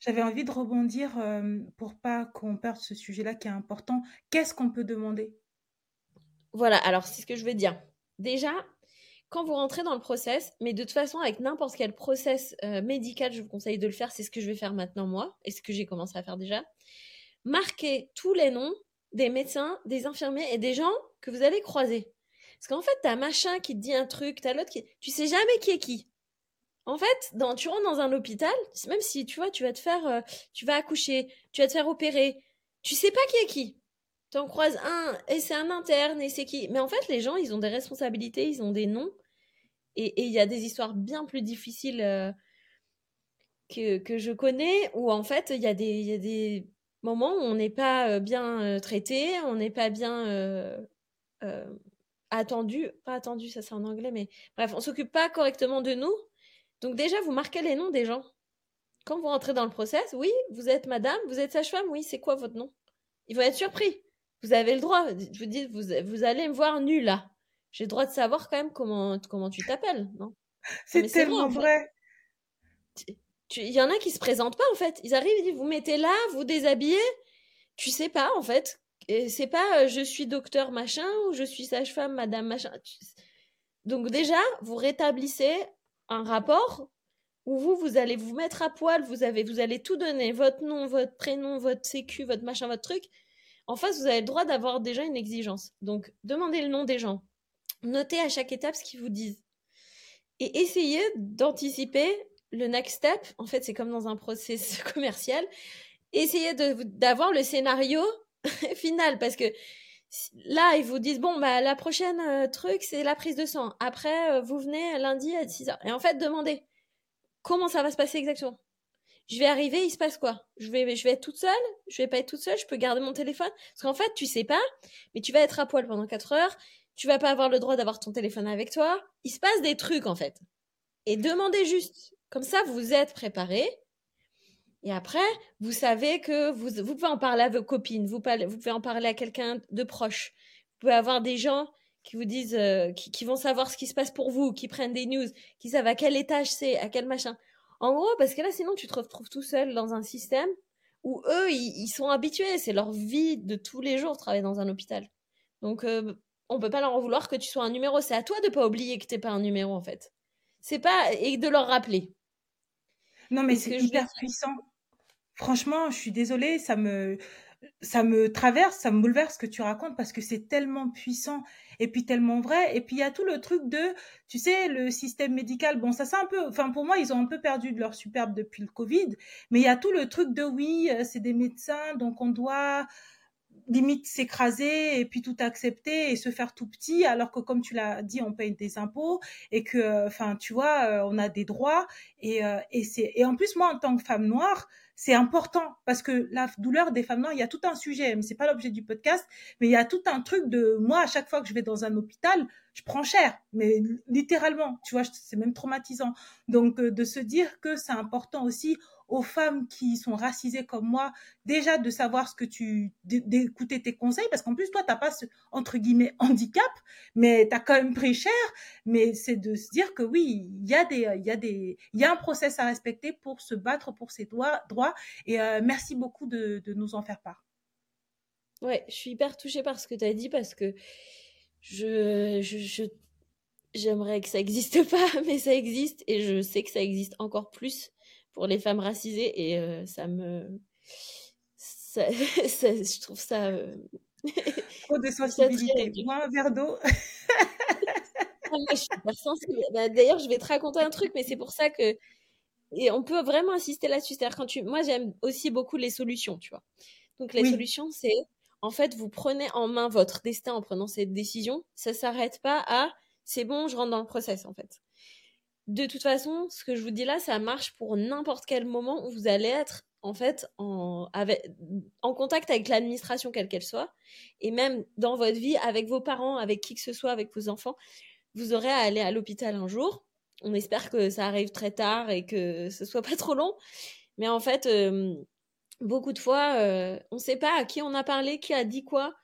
S1: J'avais envie de rebondir pour pas qu'on perde ce sujet-là qui est important. Qu'est-ce qu'on peut demander?
S2: Voilà, alors c'est ce que je veux dire. Déjà, quand vous rentrez dans le process, mais de toute façon, avec n'importe quel process euh, médical, je vous conseille de le faire. C'est ce que je vais faire maintenant, moi, et ce que j'ai commencé à faire déjà. Marquez tous les noms des médecins, des infirmiers et des gens que vous allez croiser. Parce qu'en fait, t'as machin qui te dit un truc, t'as l'autre qui. Tu sais jamais qui est qui. En fait, tu rentres dans un hôpital, même si tu vois, tu vas te faire. Euh, tu vas accoucher, tu vas te faire opérer, tu sais pas qui est qui. Tu en croises un, et c'est un interne, et c'est qui. Mais en fait, les gens, ils ont des responsabilités, ils ont des noms. Et il y a des histoires bien plus difficiles euh, que, que, je connais, où en fait, il y, y a des moments où on n'est pas euh, bien euh, traité, on n'est pas bien attendu. Pas attendu, ça c'est en anglais, mais bref, on s'occupe pas correctement de nous. Donc déjà, vous marquez les noms des gens. Quand vous rentrez dans le process, oui, vous êtes madame, vous êtes sage-femme, oui, c'est quoi votre nom? Ils vont être surpris. Vous avez le droit. Je vous dis, vous, vous allez me voir nu là j'ai le droit de savoir quand même comment, comment tu t'appelles, non?
S1: C'est tellement vrai.
S2: Il y en a qui se présentent pas en fait. Ils arrivent, ils disent vous mettez là, vous déshabillez. Tu sais pas en fait. C'est pas euh, je suis docteur machin ou je suis sage-femme madame machin. Donc déjà, vous rétablissez un rapport où vous vous allez vous mettre à poil, vous avez vous allez tout donner, votre nom, votre prénom, votre sécu, votre machin, votre truc. En face, vous avez le droit d'avoir déjà une exigence. Donc demandez le nom des gens Notez à chaque étape ce qu'ils vous disent. Et essayez d'anticiper le next step. En fait, c'est comme dans un process commercial. Essayez d'avoir le scénario final parce que là, ils vous disent bon, bah, la prochaine euh, truc, c'est la prise de sang. Après, euh, vous venez lundi à 6 h Et en fait, demandez comment ça va se passer exactement? Je vais arriver, il se passe quoi? Je vais, je vais être toute seule? Je vais pas être toute seule? Je peux garder mon téléphone? Parce qu'en fait, tu sais pas, mais tu vas être à poil pendant 4 heures tu vas pas avoir le droit d'avoir ton téléphone avec toi. Il se passe des trucs en fait. Et demandez juste. Comme ça, vous êtes préparé. Et après, vous savez que vous, vous pouvez en parler à vos copines, vous, pouvez en parler à quelqu'un de proche. Vous pouvez avoir des gens qui vous disent, euh, qui, vont savoir ce qui se passe pour vous, qui prennent des news, qui savent à quel étage c'est, à quel machin. En gros, parce que là, sinon, tu te retrouves tout seul dans un système où eux, ils, sont habitués, c'est leur vie de tous les jours, travailler dans un hôpital. Donc, euh, on peut pas leur en vouloir que tu sois un numéro. C'est à toi de pas oublier que t'es pas un numéro, en fait. C'est pas et de leur rappeler.
S1: Non, mais c'est hyper puissant. Franchement, je suis désolée, ça me ça me traverse, ça me bouleverse ce que tu racontes parce que c'est tellement puissant et puis tellement vrai. Et puis il y a tout le truc de, tu sais, le système médical. Bon, ça c'est un peu, enfin pour moi ils ont un peu perdu de leur superbe depuis le Covid, mais il y a tout le truc de oui, euh, c'est des médecins, donc on doit limite s'écraser et puis tout accepter et se faire tout petit alors que comme tu l'as dit on paye des impôts et que euh, enfin tu vois euh, on a des droits et et c'est et en plus moi en tant que femme noire c'est important parce que la douleur des femmes noires, il y a tout un sujet, mais c'est pas l'objet du podcast, mais il y a tout un truc de moi à chaque fois que je vais dans un hôpital, je prends cher, mais littéralement, tu vois, c'est même traumatisant. Donc euh, de se dire que c'est important aussi aux femmes qui sont racisées comme moi, déjà de savoir ce que tu, d'écouter tes conseils, parce qu'en plus, toi, t'as pas ce, entre guillemets, handicap, mais tu as quand même pris cher, mais c'est de se dire que oui, il y a des, il y a des, il y a un process à respecter pour se battre pour ses droits, droits, et euh, merci beaucoup de, nous en faire part.
S2: Ouais, je suis hyper touchée par ce que tu as dit, parce que je, je, j'aimerais que ça n'existe pas, mais ça existe et je sais que ça existe encore plus pour les femmes racisées et euh, ça me ça, je trouve ça euh...
S1: trop de sensibilité. moi un verre d'eau.
S2: Ah, bah, d'ailleurs je vais te raconter un truc mais c'est pour ça que et on peut vraiment insister là-dessus. C'est-à-dire quand tu moi j'aime aussi beaucoup les solutions tu vois. Donc les solutions c'est en fait vous prenez en main votre destin en prenant cette décision. Ça s'arrête pas à c'est bon je rentre dans le process en fait de toute façon, ce que je vous dis là, ça marche pour n'importe quel moment où vous allez être en fait en, contact avec l'administration quelle qu'elle soit, et même dans votre vie avec vos parents, avec qui que ce soit, avec vos enfants, vous aurez à aller à l'hôpital un jour. On espère que ça arrive très tard et que ce soit pas trop long, mais en fait, euh, beaucoup de fois, euh, on ne sait pas à qui on a parlé, qui a dit quoi.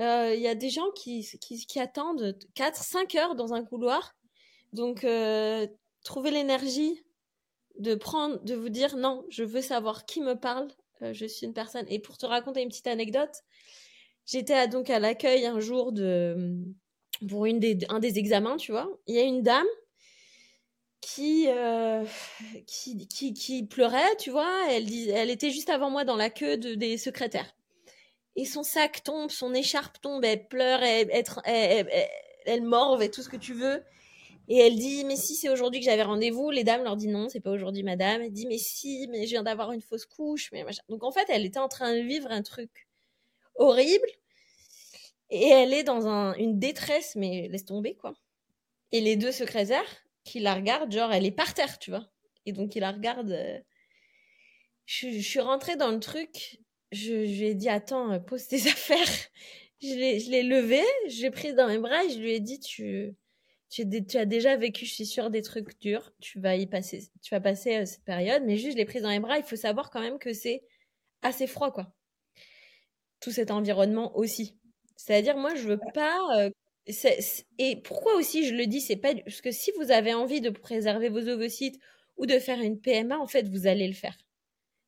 S2: Euh, il y a des gens qui attendent 4-5 heures dans un couloir. Donc, trouver l'énergie de prendre, de vous dire non, je veux savoir qui me parle, euh, je suis une personne. Et pour te raconter une petite anecdote, j'étais donc à l'accueil un jour de pour une des, un des examens, tu vois. Il y a une dame qui, euh, qui, qui, pleurait, tu vois. Elle, elle était juste avant moi dans la queue de, des secrétaires. Et son sac tombe, son écharpe tombe, elle pleure, elle, elle, elle morve et tout ce que tu veux. Et elle dit, mais si c'est aujourd'hui que j'avais rendez-vous, les dames leur disent non, c'est pas aujourd'hui, madame. Elle dit, mais si, mais je viens d'avoir une fausse couche, mais Donc en fait, elle était en train de vivre un truc horrible. Et elle est dans un, une détresse, mais laisse tomber, quoi. Et les deux secrétaires qui la regardent, genre, elle est par terre, tu vois. Et donc, ils la regardent. Euh, je, suis rentrée dans le truc. Je, lui ai dit, attends, pose tes affaires. Je l'ai levée, je l'ai prise dans mes bras et je lui ai dit, tu, tu, as déjà vécu, je suis sûre, des trucs durs. Tu vas y passer, tu vas passer euh, cette période, mais juste les prises dans les bras, il faut savoir quand même que c'est assez froid, quoi. Tout cet environnement aussi. C'est-à-dire, moi, je veux pas. Euh, et pourquoi aussi je le dis, c'est pas parce que si vous avez envie de préserver vos ovocytes ou de faire une PMA, en fait, vous allez le faire.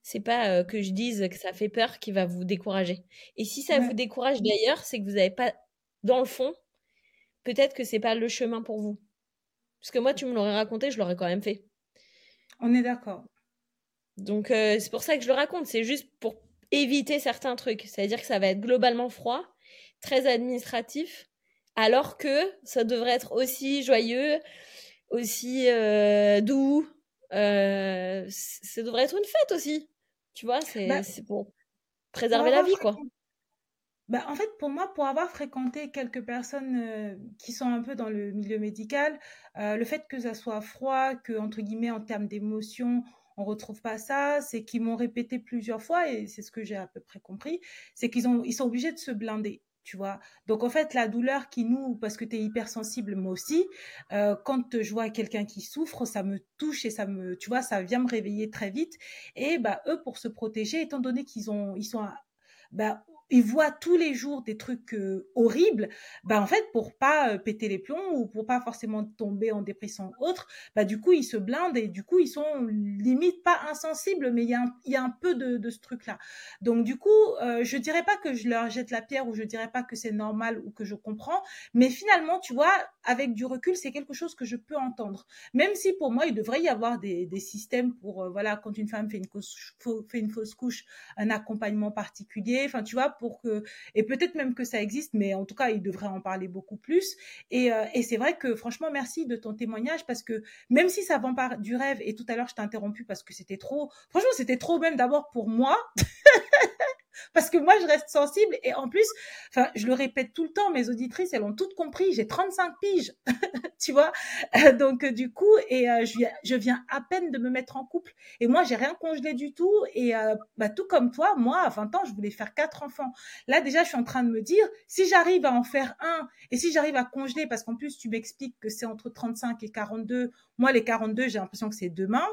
S2: C'est pas euh, que je dise que ça fait peur qui va vous décourager. Et si ça vous décourage d'ailleurs, c'est que vous n'avez pas, dans le fond, peut-être que c'est pas le chemin pour vous. Parce que moi, tu me l'aurais raconté, je l'aurais quand même fait.
S1: On est d'accord.
S2: Donc, euh, c'est pour ça que je le raconte. C'est juste pour éviter certains trucs. C'est-à-dire que ça va être globalement froid, très administratif, alors que ça devrait être aussi joyeux, aussi euh, doux. Euh, ça devrait être une fête aussi. Tu vois, c'est bah, pour préserver la vie, quoi.
S1: Bah, en fait, pour moi, pour avoir fréquenté quelques personnes euh, qui sont un peu dans le milieu médical, euh, le fait que ça soit froid, que entre guillemets en termes d'émotion, on retrouve pas ça, c'est qu'ils m'ont répété plusieurs fois et c'est ce que j'ai à peu près compris, c'est qu'ils ils sont obligés de se blinder. Tu vois. Donc en fait, la douleur qui nous, parce que tu es hypersensible, moi aussi, euh, quand je vois quelqu'un qui souffre, ça me touche et ça me, tu vois, ça vient me réveiller très vite. Et bah eux, pour se protéger, étant donné qu'ils ont, ils sont bah, ils voient tous les jours des trucs euh, horribles, bah en fait pour pas euh, péter les plombs ou pour pas forcément tomber en dépression autre, bah du coup ils se blindent et du coup ils sont limite pas insensibles, mais il y a un, y a un peu de, de ce truc là. Donc du coup, euh, je dirais pas que je leur jette la pierre ou je dirais pas que c'est normal ou que je comprends, mais finalement tu vois, avec du recul, c'est quelque chose que je peux entendre. Même si pour moi il devrait y avoir des, des systèmes pour euh, voilà quand une femme fait une, fait une fausse couche, un accompagnement particulier, enfin tu vois pour que et peut-être même que ça existe, mais en tout cas, il devrait en parler beaucoup plus. Et, euh, et c'est vrai que franchement, merci de ton témoignage parce que même si ça vend pas du rêve, et tout à l'heure je t'ai interrompu parce que c'était trop, franchement, c'était trop même d'abord pour moi. parce que moi je reste sensible et en plus enfin je le répète tout le temps mes auditrices elles ont toutes compris j'ai 35 piges tu vois. Donc du coup et euh, je, viens, à peine de me mettre en couple. Et moi j'ai rien congelé du tout et euh, bah, tout comme toi moi à 20 ans je voulais faire quatre enfants. Là déjà je suis en train de me dire si j'arrive à en faire un et si j'arrive à congeler parce qu'en plus tu m'expliques que c'est entre 35 et 42 moi les 42 j'ai l'impression que c'est demain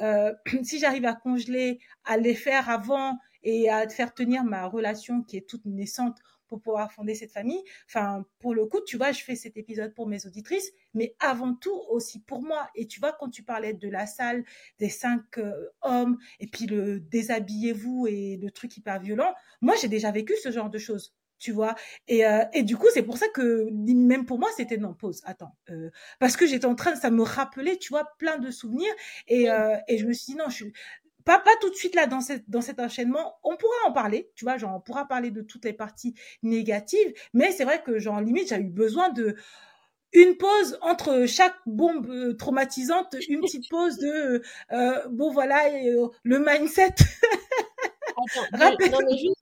S1: euh, si j'arrive à congeler à les faire avant et à faire tenir ma relation qui est toute naissante pour pouvoir fonder cette famille. Enfin, pour le coup, tu vois, je fais cet épisode pour mes auditrices, mais avant tout aussi pour moi. Et tu vois, quand tu parlais de la salle, des cinq euh, hommes, et puis le déshabillez-vous et le truc hyper violent, moi, j'ai déjà vécu ce genre de choses tu vois et, euh, et du coup c'est pour ça que même pour moi c'était non pause attends euh, parce que j'étais en train ça me rappelait tu vois plein de souvenirs et, et je me suis dit non je suis pas, pas tout de suite là dans, cette, dans cet enchaînement. On pourra en parler, tu vois, genre on pourra parler de toutes les parties négatives, mais c'est vrai que genre limite j'ai eu besoin de une pause entre chaque bombe euh, traumatisante, une petite pause de euh, bon voilà euh, le mindset.
S2: Attends, juste,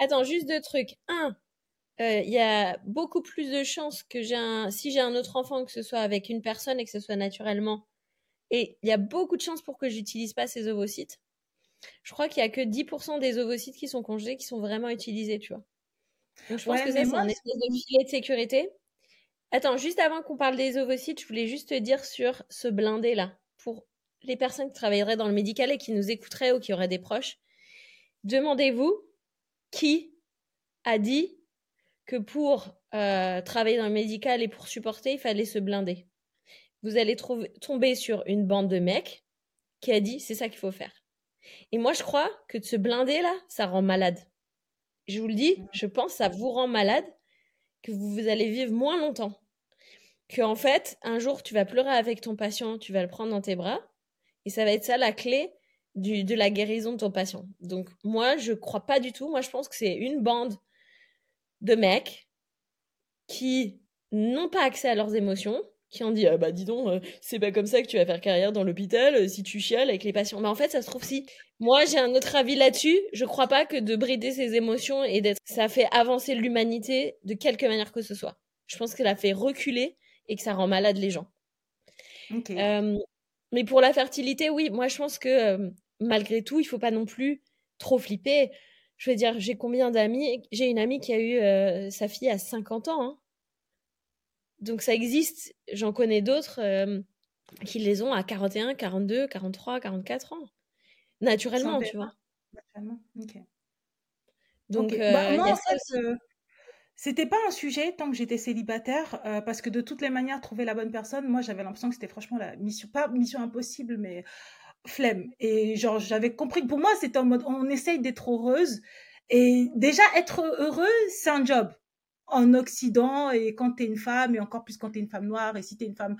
S2: Attends, juste deux trucs. Un, il y a beaucoup plus de chances que j'ai un, si j'ai un autre enfant, que ce soit avec une personne et que ce soit naturellement, et il y a beaucoup de chances pour que j'utilise pas ces ovocytes. Je crois qu'il y a que 10% des ovocytes qui sont congelés qui sont vraiment utilisés, tu vois. Donc je pense que ça, c'est un espèce de filet de sécurité. Attends, juste avant qu'on parle des ovocytes, je voulais juste te dire sur ce blindé là. Pour les personnes qui travailleraient dans le médical et qui nous écouteraient ou qui auraient des proches, demandez-vous qui a dit que pour euh, travailler dans le médical et pour supporter, il fallait se blinder vous allez tomber sur une bande de mecs qui a dit c'est ça qu'il faut faire. Et moi, je crois que de se blinder là, ça rend malade. Je vous le dis, je pense que ça vous rend malade, que vous, allez vivre moins longtemps. Que en fait, un jour, tu vas pleurer avec ton patient, tu vas le prendre dans tes bras, et ça va être ça la clé du, de la guérison de ton patient. Donc moi, je crois pas du tout. Moi, je pense que c'est une bande de mecs qui n'ont pas accès à leurs émotions, qui ont dit ah bah dis donc euh, c'est pas comme ça que tu vas faire carrière dans l'hôpital euh, si tu chiales avec les patients. Mais en fait ça se trouve si moi j'ai un autre avis là-dessus je crois pas que de brider ses émotions et d'être ça fait avancer l'humanité de quelque manière que ce soit. Je pense que ça fait reculer et que ça rend malade les gens. Euh, mais pour la fertilité oui moi je pense que malgré tout il faut pas non plus trop flipper. Je veux dire j'ai combien d'amis? J'ai une amie qui a eu sa fille à 50 ans hein donc ça existe, j'en connais d'autres euh, qui les ont à 41, 42, 43, 44 ans. Naturellement, tu vois. Naturellement, ok.
S1: Donc, euh, bah, moi, en fait, euh, c'était pas un sujet tant que j'étais célibataire, parce que de toutes les manières, trouver la bonne personne, moi, j'avais l'impression que c'était franchement la mission, pas mission impossible, mais flemme. Et genre, j'avais compris que pour moi, c'était en mode, on essaye d'être heureuse. Et déjà, être heureux, c'est un job en Occident et quand tu es une femme et encore plus quand tu es une femme noire et si tu es une femme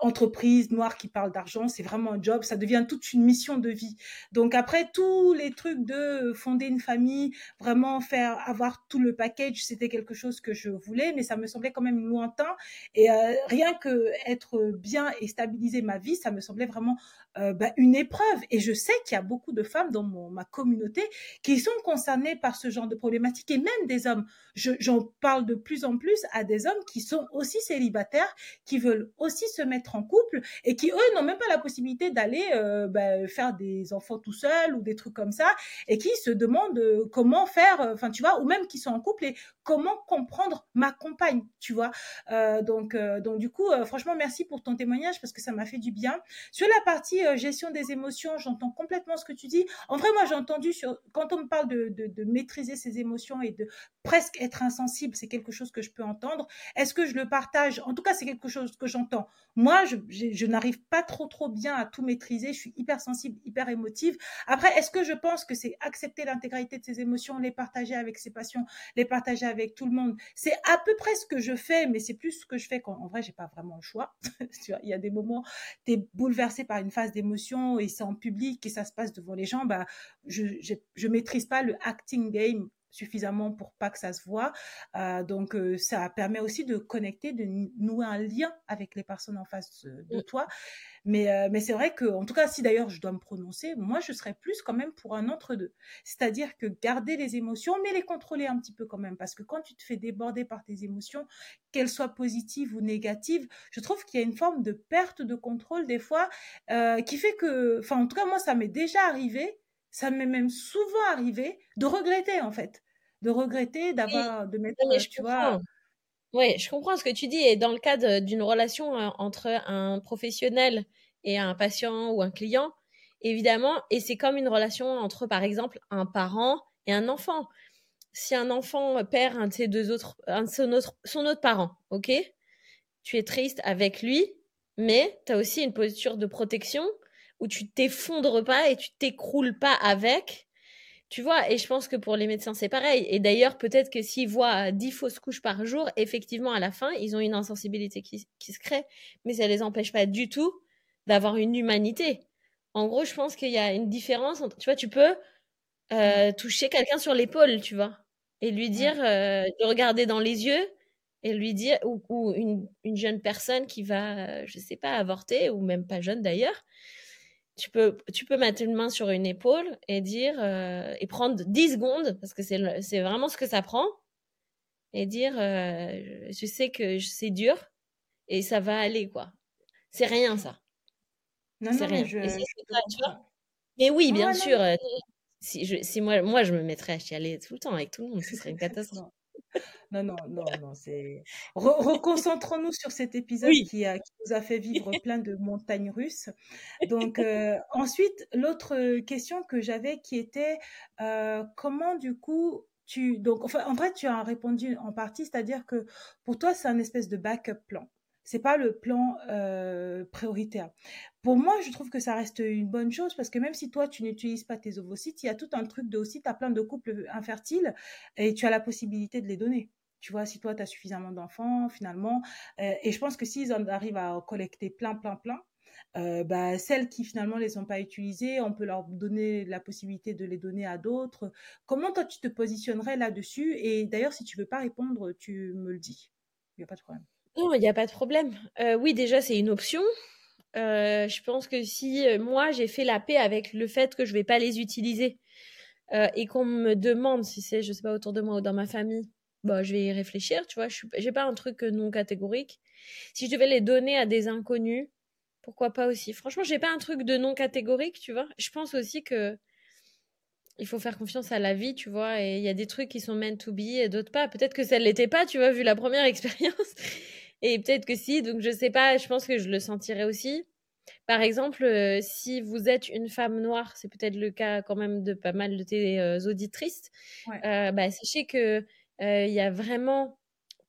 S1: entreprise noire qui parle d'argent, c'est vraiment un job, ça devient toute une mission de vie. Donc après tous les trucs de fonder une famille, vraiment faire avoir tout le package, c'était quelque chose que je voulais, mais ça me semblait quand même lointain. Et euh, rien que être bien et stabiliser ma vie, ça me semblait vraiment euh, bah, une épreuve. Et je sais qu'il y a beaucoup de femmes dans mon, ma communauté qui sont concernées par ce genre de problématiques et même des hommes. J'en parle de plus en plus à des hommes qui sont aussi célibataires, qui veulent aussi se mettre en couple et qui, eux, n'ont même pas la possibilité d'aller euh, bah, faire des enfants tout seuls ou des trucs comme ça et qui se demandent euh, comment faire, enfin, tu vois, ou même qui sont en couple et comment comprendre ma compagne, tu vois. Euh, donc, euh, donc du coup, euh, franchement, merci pour ton témoignage parce que ça m'a fait du bien. Sur la partie gestion des émotions, j'entends complètement ce que tu dis. En vrai, moi, j'ai entendu sur quand on me parle de, maîtriser ses émotions et de presque être insensible, c'est quelque chose que je peux entendre. Est-ce que je le partage? En tout cas, c'est quelque chose que j'entends. Moi, je n'arrive pas trop trop bien à tout maîtriser. Je suis hyper sensible, hyper émotive. Après, est-ce que je pense que c'est accepter l'intégralité de ses émotions, les partager avec ses passions, les partager avec avec tout le monde. C'est à peu près ce que je fais, mais c'est plus ce que je fais quand, en vrai, j'ai pas vraiment le choix. il y a des moments, tu es bouleversé par une phase d'émotion et c'est en public et ça se passe devant les gens, bah, je, je, je maîtrise pas le acting game suffisamment pour pas que ça se voit. Euh, donc euh, ça permet aussi de connecter, de nouer un lien avec les personnes en face de toi. Mais, euh, mais c'est vrai que, en tout cas, si d'ailleurs je dois me prononcer, moi je serais plus quand même pour un entre-deux. C'est-à-dire que garder les émotions, mais les contrôler un petit peu quand même. Parce que quand tu te fais déborder par tes émotions, qu'elles soient positives ou négatives, je trouve qu'il y a une forme de perte de contrôle des fois qui fait que, enfin en tout cas moi ça m'est déjà arrivé ça m'est même souvent arrivé de regretter en fait de regretter d'avoir de mettre
S2: oui, tu vois oui je comprends ce que tu dis et dans le cadre d'une relation euh, entre un professionnel et un patient ou un client évidemment et c'est comme une relation entre par exemple un parent et un enfant. Si un enfant perd un de ses deux autres un de son autre son autre parent ok? Tu es triste avec lui mais tu as aussi une posture de protection où tu t'effondres pas et tu t'écroules pas avec. Tu vois, et je pense que pour les médecins, c'est pareil. Et d'ailleurs, peut-être que s'ils voient 10 fausses couches par jour, effectivement, à la fin, ils ont une insensibilité qui, qui se crée, mais ça les empêche pas du tout d'avoir une humanité. En gros, je pense qu'il y a une différence. Entre, tu vois, tu peux euh, toucher quelqu'un sur l'épaule, tu vois, et lui dire, euh, de regarder dans les yeux et lui dire, ou, ou une, une, jeune personne qui va, je sais pas, avorter, ou même pas jeune d'ailleurs, tu peux, tu peux mettre une main sur une épaule et dire, euh, et prendre 10 secondes, parce que c'est, c'est vraiment ce que ça prend, et dire, euh, je sais que c'est dur, et ça va aller, quoi. C'est rien, ça.
S1: Non, c'est rien. Je,
S2: mais oui, bien sûr. Euh, si, je, si moi, moi, je me mettrais à chialer tout le temps avec tout le monde, ce serait une catastrophe.
S1: Non, non, non, non, c'est. Reconcentrons-nous sur cet épisode qui, a, qui nous a fait vivre plein de montagnes russes. Donc, euh, ensuite, l'autre question que j'avais qui était euh, comment, du coup, tu. Donc, enfin, en vrai, tu as répondu en partie, c'est-à-dire que pour toi, c'est un espèce de backup plan c'est pas le plan euh, prioritaire. Pour moi, je trouve que ça reste une bonne chose parce que même si toi tu n'utilises pas tes ovocytes, il y a tout un truc de aussi tu as plein de couples infertiles et tu as la possibilité de les donner. Tu vois, si toi tu as suffisamment d'enfants finalement euh, et je pense que s'ils arrivent à collecter plein plein plein euh, bah, celles qui finalement les ont pas utilisées, on peut leur donner la possibilité de les donner à d'autres. Comment toi tu te positionnerais là-dessus? Et d'ailleurs, si tu veux pas répondre, tu me le dis. Il n'y a pas de problème.
S2: Non, il n'y a pas de problème. Euh, oui, déjà, c'est une option. Euh, je pense que si euh, moi, j'ai fait la paix avec le fait que je vais pas les utiliser et qu'on me demande si c'est, je sais pas, autour de moi ou dans ma famille, bah, je vais y réfléchir, tu vois. Je n'ai pas un truc non catégorique. Si je devais les donner à des inconnus, pourquoi pas aussi. Franchement, j'ai pas un truc de non catégorique, tu vois. Je pense aussi que il faut faire confiance à la vie, tu vois, et il y a des trucs qui sont meant to be et d'autres pas. Peut-être que ça ne l'était pas, tu vois, vu la première expérience. Et peut-être que si, donc je sais pas, je pense que je le sentirais aussi. Par exemple, euh, si vous êtes une femme noire, c'est peut-être le cas quand même de pas mal de tes euh, auditrices, euh, bah, sachez que il y a vraiment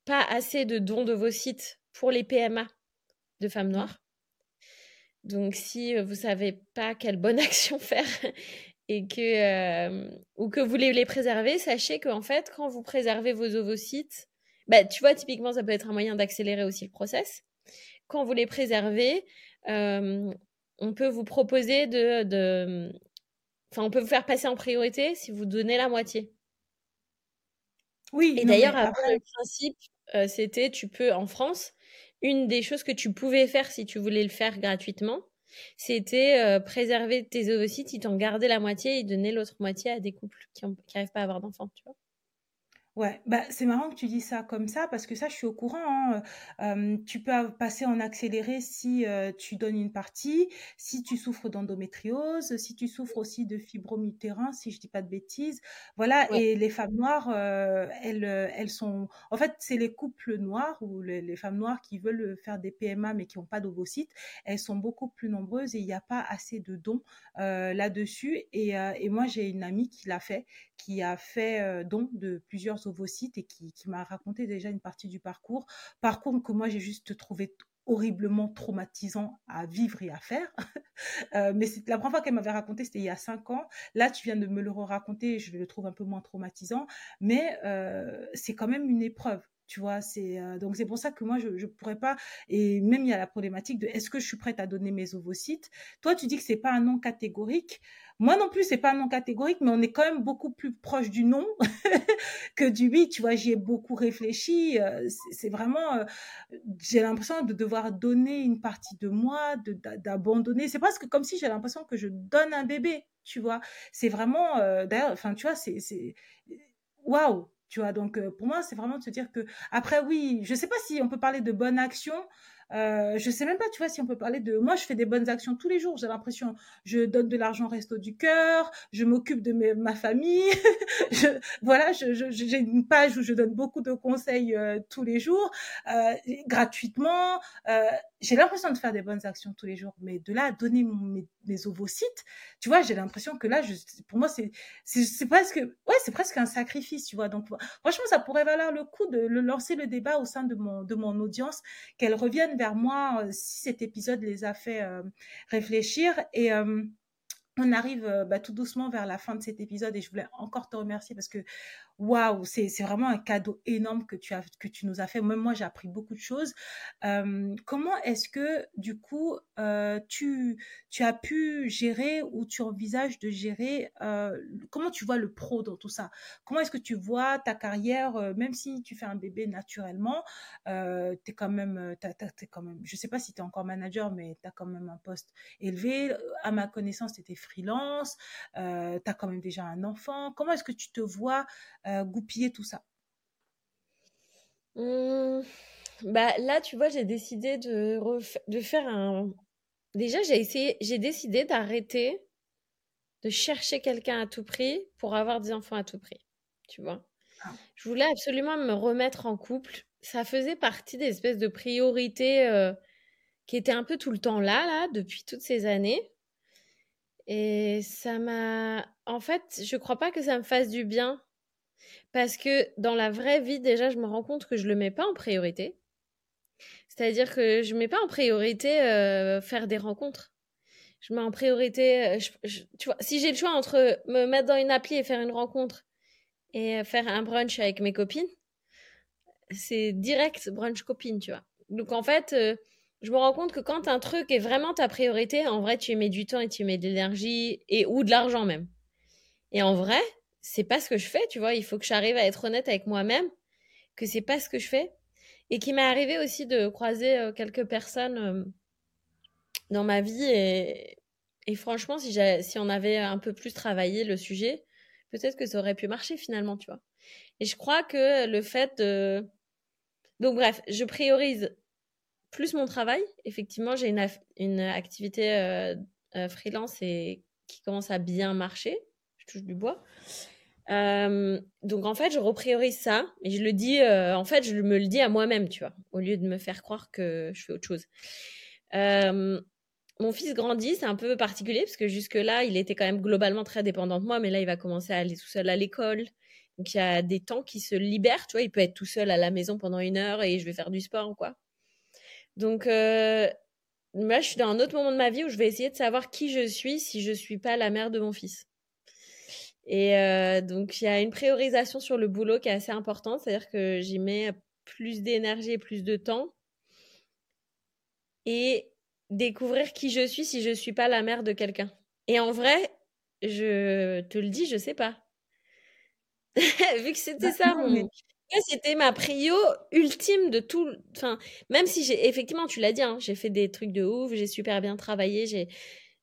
S2: pas assez de dons de vos sites pour les PMA de femmes noires. Donc si vous savez pas quelle bonne action faire, et que ou que vous voulez les préserver, sachez qu'en fait, quand vous préservez vos ovocytes, bah, tu vois, typiquement, ça peut être un moyen d'accélérer aussi le process. Quand vous les préservez, on peut vous proposer de, de, enfin, on peut vous faire passer en priorité si vous donnez la moitié.
S1: Oui.
S2: Et d'ailleurs, après, le principe, c'était, tu peux en France, une des choses que tu pouvais faire si tu voulais le faire gratuitement, c'était euh, préserver tes ovocytes, ils t'en gardaient la moitié et donner l'autre moitié à des couples qui n'arrivent pas à avoir d'enfants, tu vois.
S1: Ouais, bah, c'est marrant que tu dis ça comme ça parce que ça, je suis au courant. hein, euh, tu peux passer en accéléré si euh, tu donnes une partie, si tu souffres d'endométriose, si tu souffres aussi de fibromyalgie, si je dis pas de bêtises. Voilà,
S2: Ouais.
S1: et les femmes noires, euh, elles, euh, elles sont... En fait, c'est les couples noirs ou les, les femmes noires qui veulent faire des PMA mais qui n'ont pas d'ovocytes. Elles sont beaucoup plus nombreuses et il n'y a pas assez de dons euh, là-dessus. Et, euh, et moi, j'ai une amie qui l'a fait, qui a fait don de plusieurs ovocytes et qui, m'a raconté déjà une partie du parcours. Parcours que moi, j'ai juste trouvé horriblement traumatisant à vivre et à faire. mais c'est la première fois qu'elle m'avait raconté, c'était il y a cinq ans. Là, tu viens de me le raconter, je le trouve un peu moins traumatisant, mais c'est quand même une épreuve. Tu vois, c'est donc c'est pour ça que moi je je pourrais pas et même il y a la problématique de est-ce que je suis prête à donner mes ovocytes? Toi, tu dis que c'est pas un non catégorique. Moi non plus, c'est pas non catégorique, mais on est quand même beaucoup plus proche du non que du oui. Tu vois, j'y ai beaucoup réfléchi. Euh, c'est vraiment, euh, j'ai l'impression de devoir donner une partie de moi, d'abandonner. C'est presque comme si j'ai l'impression que je donne un bébé. Tu vois, c'est vraiment, euh, d'ailleurs, enfin, tu vois, c'est, waouh. Tu vois, donc pour moi, c'est vraiment de se dire que après, oui, je sais pas si on peut parler de bonne action. Euh, je sais même pas, tu vois, si on peut parler de. Moi, je fais des bonnes actions tous les jours. J'ai l'impression, je donne de l'argent au resto du cœur, je m'occupe de ma famille. je, voilà, je, je, j'ai une page où je donne beaucoup de conseils euh, tous les jours, euh, gratuitement. J'ai l'impression de faire des bonnes actions tous les jours, mais de là donner mes, ovocytes, tu vois, j'ai l'impression que là, je, pour moi, c'est, c'est, presque, ouais, c'est presque un sacrifice, tu vois. Donc, franchement, ça pourrait valoir le coup de lancer le débat au sein de mon, de mon audience, qu'elle revienne vers moi euh, si cet épisode les a fait euh, réfléchir. Et euh, on arrive euh, bah, tout doucement vers la fin de cet épisode et je voulais encore te remercier parce que waouh, c'est vraiment un cadeau énorme que tu as que tu nous as fait. Même moi, j'ai appris beaucoup de choses. Euh, comment est-ce que du coup euh, tu tu as pu gérer ou tu envisages de gérer comment tu vois le pro dans tout ça? Comment est-ce que tu vois ta carrière même si tu fais un bébé naturellement, euh, t'es quand même t'as, t'es quand même je sais pas si tu es encore manager mais tu as quand même un poste élevé à ma connaissance tu étais freelance, euh, tu as quand même déjà un enfant. Comment est-ce que tu te vois euh, goupiller tout ça?
S2: Mmh, bah là, tu vois, j'ai décidé de, faire un. Déjà, j'ai essayé, j'ai décidé d'arrêter de chercher quelqu'un à tout prix pour avoir des enfants à tout prix. Tu vois.
S1: Ah.
S2: Je voulais absolument me remettre en couple. Ça faisait partie des espèces de priorités euh, qui étaient un peu tout le temps là, là, depuis toutes ces années. Et ça m'a. En fait, je crois pas que ça me fasse du bien. Parce que dans la vraie vie, déjà, je me rends compte que je le mets pas en priorité. C'est-à-dire que je mets pas en priorité euh, faire des rencontres. Je mets en priorité, euh, tu vois, si j'ai le choix entre me mettre dans une appli et faire une rencontre et euh, faire un brunch avec mes copines, c'est direct brunch copine, tu vois. Donc en fait, euh, je me rends compte que quand un truc est vraiment ta priorité, en vrai, tu y mets du temps et tu y mets de l'énergie et ou de l'argent même. Et en vrai, c'est pas ce que je fais, tu vois. Il faut que j'arrive à être honnête avec moi-même, que c'est pas ce que je fais. Et qu'il m'est arrivé aussi de croiser euh, quelques personnes euh, dans ma vie. Et, franchement, si, si on avait un peu plus travaillé le sujet, peut-être que ça aurait pu marcher finalement, tu vois. Et je crois que le fait de... Donc bref, je priorise plus mon travail. Effectivement, j'ai une, activité euh, euh, freelance et qui commence à bien marcher. Je touche du bois. Euh, donc en fait, je repriorise ça et je le dis, en fait, je me le dis à moi-même, tu vois, au lieu de me faire croire que je fais autre chose. Mon fils grandit, c'est un peu particulier parce que jusque-là, il était quand même globalement très dépendant de moi, mais là, il va commencer à aller tout seul à l'école. Donc il y a des temps qui se libèrent, tu vois, il peut être tout seul à la maison pendant une heure et je vais faire du sport ou quoi. Donc euh, là, je suis dans un autre moment de ma vie où je vais essayer de savoir qui je suis si je suis pas la mère de mon fils. Et euh, donc, il y a une priorisation sur le boulot qui est assez importante, c'est-à-dire que j'y mets plus d'énergie et plus de temps. Et découvrir qui je suis si je suis pas la mère de quelqu'un. Et en vrai, je te le dis, je sais pas. Vu que c'était
S1: Bah,
S2: ça mon... C'était ma prio ultime de tout. Enfin, même si j'ai effectivement, tu l'as dit, hein, j'ai fait des trucs de ouf, j'ai super bien travaillé, j'ai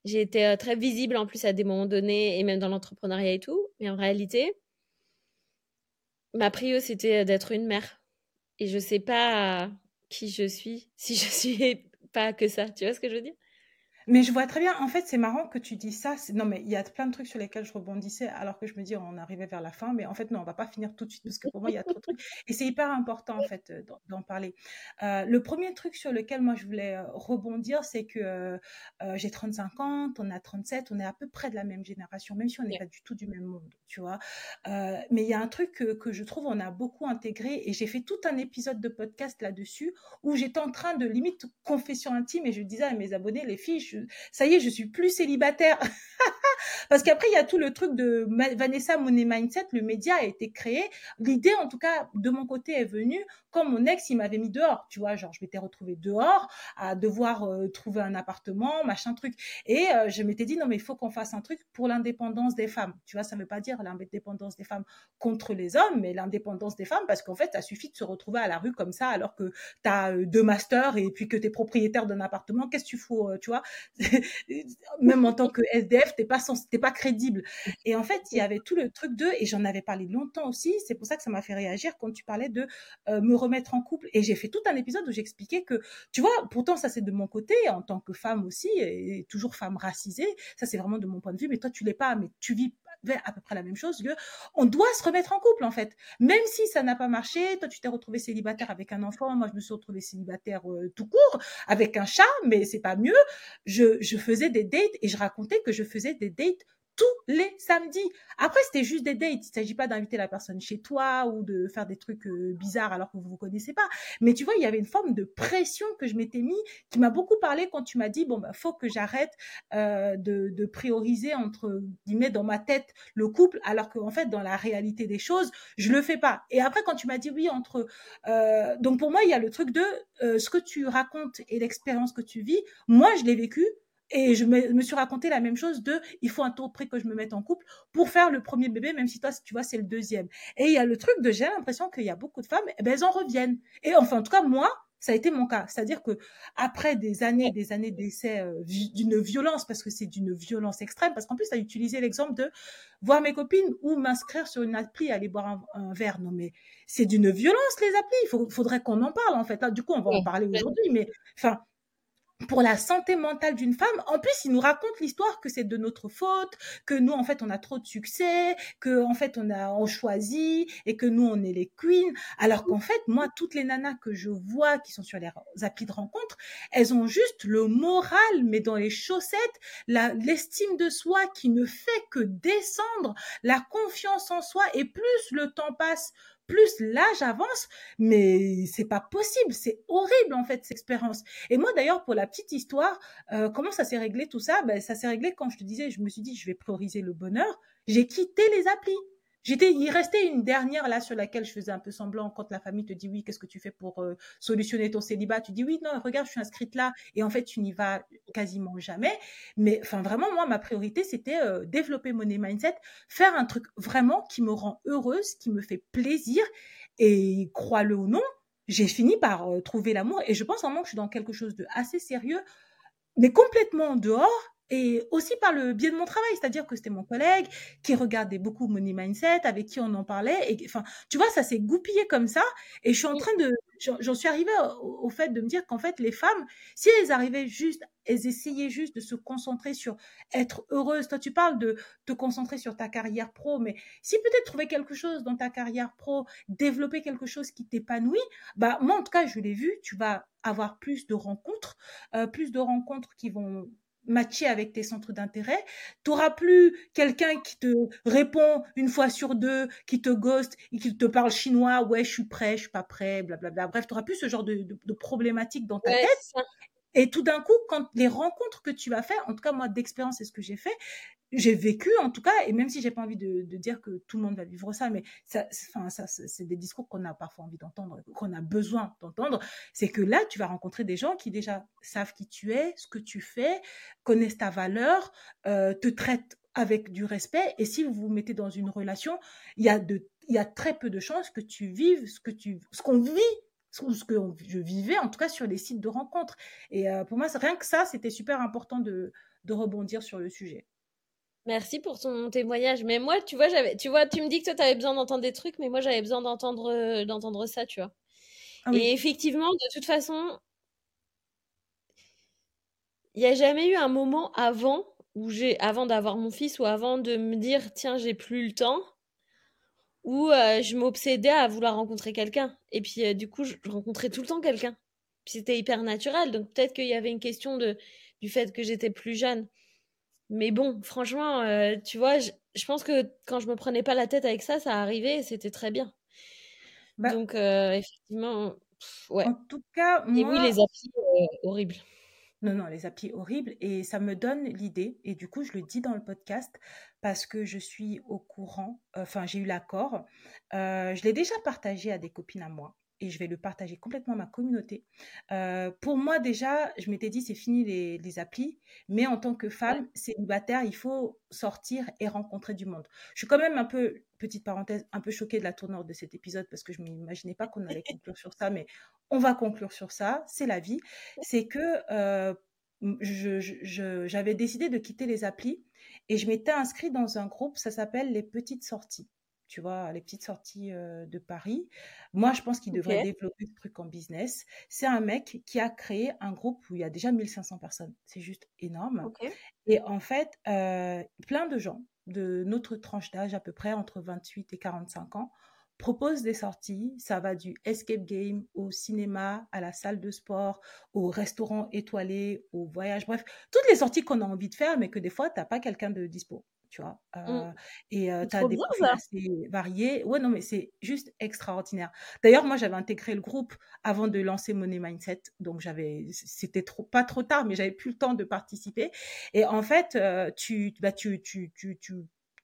S2: j'ai été euh, très visible en plus à des moments donnés et même dans l'entrepreneuriat et tout. Mais en réalité, ma prio, c'était d'être une mère. Et je sais pas qui je suis si je suis pas que ça. Tu vois ce que je veux dire?
S1: Mais je vois très bien. En fait, c'est marrant que tu dis ça. Non, mais il y a plein de trucs sur lesquels je rebondissais, alors que je me dis, on arrivait vers la fin. Mais en fait, non, on va pas finir tout de suite parce que pour moi, il y a trop de trucs. Et c'est hyper important, en fait, euh, d'en parler. Euh, le premier truc sur lequel moi je voulais euh, rebondir, c'est que j'ai 35 ans, on a 37, on est à peu près de la même génération, même si on n'est pas du tout du même monde, tu vois. mais il y a un truc que, que, je trouve on a beaucoup intégré et j'ai fait tout un épisode de podcast là-dessus où j'étais en train de limite confession intime et je disais à mes abonnés, les filles, ça y est, je suis plus célibataire. Parce qu'après, il y a tout le truc de Vanessa Money Mindset, le média a été créé. L'idée, en tout cas, de mon côté, est venue quand mon ex, il m'avait mis dehors. Tu vois, genre, je m'étais retrouvée dehors à devoir euh, trouver un appartement, machin truc. Et euh, je m'étais dit, non, mais il faut qu'on fasse un truc pour l'indépendance des femmes. Tu vois, ça ne veut pas dire l'indépendance des femmes contre les hommes, mais l'indépendance des femmes parce qu'en fait, ça suffit de se retrouver à la rue comme ça alors que tu as euh, deux masters et puis que tu es propriétaire d'un appartement. Qu'est-ce que tu fous, tu vois? Même en tant que SDF, t'es pas t'es pas crédible. Et en fait, il y avait tout le truc de, et j'en avais parlé longtemps aussi, c'est pour ça que ça m'a fait réagir quand tu parlais de euh, me remettre en couple. Et j'ai fait tout un épisode où j'expliquais que, tu vois, pourtant ça c'est de mon côté, en tant que femme aussi, et toujours femme racisée, ça c'est vraiment de mon point de vue, mais toi tu l'es pas, mais tu vis à peu près la même chose que on doit se remettre en couple en fait. Même si ça n'a pas marché toi tu t'es retrouvé célibataire avec un enfant moi je me suis retrouvée célibataire euh, tout court avec un chat mais c'est pas mieux. Je, je faisais des dates et je racontais que je faisais des dates tous les samedis. Après, c'était juste des dates. Il ne s'agit pas d'inviter la personne chez toi ou de faire des trucs euh, bizarres alors que vous vous connaissez pas. Mais tu vois, il y avait une forme de pression que je m'étais mis qui m'a beaucoup parlé quand tu m'as dit, bon, bah, faut que j'arrête euh, de, de, prioriser, entre guillemets, dans ma tête le couple, alors qu'en fait, dans la réalité des choses, je le fais pas. Et après, quand tu m'as dit oui, entre... Euh, donc pour moi, il y a le truc de ce que tu racontes et l'expérience que tu vis. Moi, je l'ai vécu et je me, suis raconté la même chose de, il faut un taux près que je me mette en couple pour faire le premier bébé, même si toi, tu vois, c'est le deuxième. Et il y a le truc de, j'ai l'impression qu'il y a beaucoup de femmes, eh ben, elles en reviennent. Et enfin, en tout cas, moi, ça a été mon cas. C'est-à-dire que après des années, des années d'essai euh, d'une violence, parce que c'est d'une violence extrême, parce qu'en plus, tu as utilisé l'exemple de voir mes copines ou m'inscrire sur une appli, aller boire un, verre. Non, mais c'est d'une violence, les applis. Il faudrait qu'on en parle, en fait. du coup, on va en parler aujourd'hui, mais enfin, pour la santé mentale d'une femme. En plus, il nous raconte l'histoire que c'est de notre faute, que nous, en fait, on a trop de succès, que, en fait, on a, on choisit et que nous, on est les queens. Alors qu'en fait, moi, toutes les nanas que je vois qui sont sur les applis de rencontre, elles ont juste le moral, mais dans les chaussettes, l'estime de soi qui ne fait que descendre, la confiance en soi et plus le temps passe, plus l'âge avance, mais c'est pas possible, c'est horrible en fait cette expérience. Et moi d'ailleurs pour la petite histoire, euh, comment ça s'est réglé tout ça? Ben ça s'est réglé quand je te disais, je me suis dit je vais prioriser le bonheur, j'ai quitté les applis. J'étais, il restait une dernière là sur laquelle je faisais un peu semblant quand la famille te dit oui, qu'est-ce que tu fais pour euh, solutionner ton célibat? Tu dis oui, non, regarde, je suis inscrite là et en fait tu n'y vas quasiment jamais. Mais enfin vraiment, moi ma priorité c'était euh, développer mon mindset, faire un truc vraiment qui me rend heureuse, qui me fait plaisir et crois-le ou non, j'ai fini par euh, trouver l'amour et je pense vraiment que je suis dans quelque chose de assez sérieux, mais complètement en dehors et aussi par le biais de mon travail, c'est-à-dire que c'était mon collègue qui regardait beaucoup Money Mindset, avec qui on en parlait. Et enfin, tu vois, ça s'est goupillé comme ça. Et je suis en train de, j'en suis arrivée au, fait de me dire qu'en fait, les femmes, si elles arrivaient juste, elles essayaient juste de se concentrer sur être heureuses. Toi, tu parles de te concentrer sur ta carrière pro, mais si peut-être trouver quelque chose dans ta carrière pro, développer quelque chose qui t'épanouit, bah moi en tout cas, je l'ai vu, tu vas avoir plus de rencontres, euh, plus de rencontres qui vont matcher avec tes centres d'intérêt. Tu n'auras plus quelqu'un qui te répond une fois sur deux, qui te ghost et qui te parle chinois, ouais, je suis prêt, je suis pas prêt, blablabla. Bref, tu n'auras plus ce genre de, de, problématique dans ta tête. Et tout d'un coup, quand les rencontres que tu vas faire, en tout cas moi d'expérience, c'est ce que j'ai fait, j'ai vécu en tout cas, et même si j'ai pas envie de, dire que tout le monde va vivre ça, mais enfin, ça, c'est des discours qu'on a parfois envie d'entendre, qu'on a besoin d'entendre, c'est que là, tu vas rencontrer des gens qui déjà savent qui tu es, ce que tu fais, connaissent ta valeur, euh, te traitent avec du respect, et si vous vous mettez dans une relation, il y a de il y a très peu de chances que tu vives ce que tu ce qu'on vit ce que je vivais en tout cas sur les sites de rencontres. Et euh, pour moi rien que ça c'était super important de rebondir sur le sujet
S2: Merci pour ton témoignage. Mais moi, tu vois, j'avais, tu vois, tu me dis que toi, tu avais besoin d'entendre des trucs, mais moi, j'avais besoin d'entendre, euh, d'entendre ça, tu vois. Ah Et effectivement, de toute façon, il n'y a jamais eu un moment avant où j'ai, avant d'avoir mon fils ou avant de me dire, tiens, j'ai plus le temps, où euh, je m'obsédais à vouloir rencontrer quelqu'un. Et puis, euh, du coup, je rencontrais tout le temps quelqu'un. C'était hyper naturel. Donc, peut-être qu'il y avait une question de, du fait que j'étais plus jeune. Mais bon, franchement, euh, tu vois, je, pense que quand je me prenais pas la tête avec ça, ça arrivait et c'était très bien. Bah Donc, effectivement, ouais.
S1: En tout cas,
S2: moi... Et oui, les applis horribles.
S1: Non, non, les applis horribles. Et ça me donne l'idée, et du coup, je le dis dans le podcast, parce que je suis au courant, enfin, j'ai eu l'accord. je l'ai déjà partagé à des copines à moi et je vais le partager complètement à ma communauté. Euh, pour moi, déjà, je m'étais dit, c'est fini les, les, applis, mais en tant que femme célibataire, il faut sortir et rencontrer du monde. Je suis quand même un peu, petite parenthèse, un peu choquée de la tournure de cet épisode parce que je ne m'imaginais pas qu'on allait conclure sur ça, mais on va conclure sur ça, c'est la vie. C'est que euh, j'avais décidé de quitter les applis et je m'étais inscrite dans un groupe, ça s'appelle les petites sorties tu vois, les petites sorties de Paris. Moi, je pense qu'il devrait développer ce truc en business. C'est un mec qui a créé un groupe où il y a déjà 1500 personnes. C'est juste énorme. Et en fait, plein de gens de notre tranche d'âge, à peu près entre 28 et 45 ans, proposent des sorties. Ça va du escape game au cinéma, à la salle de sport, au restaurant étoilé, au voyage. Bref, toutes les sorties qu'on a envie de faire, mais que des fois, tu n'as pas quelqu'un de dispo tu vois. Mmh. et tu as des profils assez variés. Ouais, non, mais c'est juste extraordinaire. D'ailleurs, moi, j'avais intégré le groupe avant de lancer Money Mindset. Donc, j'avais, c'était trop, pas trop tard, mais j'avais plus le temps de participer. Et en fait, tu, bah, tu, tu, tu, tu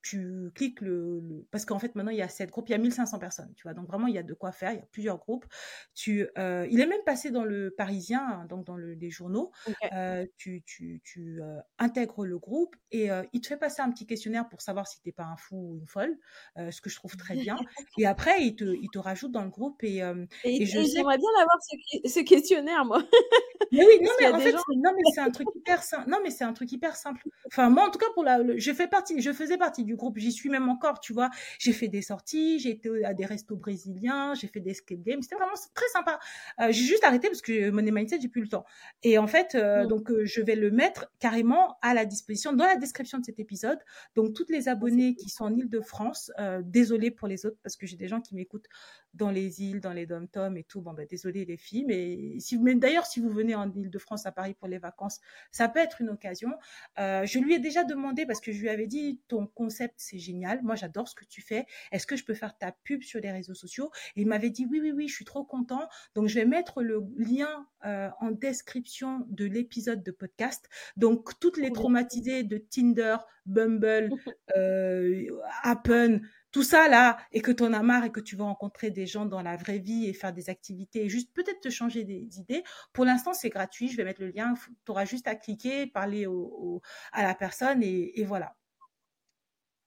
S1: tu cliques le, parce qu'en fait maintenant il y a sept groupes, il y a 1500 personnes, tu vois. Donc vraiment il y a de quoi faire, il y a plusieurs groupes. Tu, euh, il est même passé dans le Parisien, hein, donc dans le, les journaux. Euh, tu, tu, tu euh, intègres le groupe et il te fait passer un petit questionnaire pour savoir si t'es pas un fou ou une folle, ce que je trouve très bien. et après il te, il te rajoute dans le groupe et,
S2: et, j'aimerais bien avoir ce, ce questionnaire moi.
S1: mais oui, non mais en fait non mais c'est un truc hyper simple. Non mais c'est un truc hyper simple. Enfin moi en tout cas pour la, je fais partie, je faisais partie du groupe. J'y suis même encore, tu vois. J'ai fait des sorties, j'ai été à des restos brésiliens, j'ai fait des escape games. C'était vraiment très sympa. Euh, j'ai juste arrêté parce que Money Mindset, j'ai plus le temps. Et en fait, euh, mm. donc euh, je vais le mettre carrément à la disposition dans la description de cet épisode. Donc toutes les abonnés qui sont en Île-de-France, désolé pour les autres parce que j'ai des gens qui m'écoutent dans les îles, dans les dom-toms et tout. Bon, ben, désolé les filles, mais si mais d'ailleurs, si vous venez en Île-de-France à Paris pour les vacances, ça peut être une occasion. Euh, je lui ai déjà demandé parce que je lui avais dit ton concept c'est génial, moi j'adore ce que tu fais. Est-ce que je peux faire ta pub sur les réseaux sociaux? Et il m'avait dit oui, oui, oui, je suis trop content. Donc je vais mettre le lien euh, en description de l'épisode de podcast. Donc toutes les traumatisées de Tinder, Bumble, euh, Happen tout ça là, et que tu en as marre et que tu veux rencontrer des gens dans la vraie vie et faire des activités et juste peut-être te changer des idées, pour l'instant c'est gratuit, je vais mettre le lien, tu auras juste à cliquer, parler au, à la personne et, et, voilà.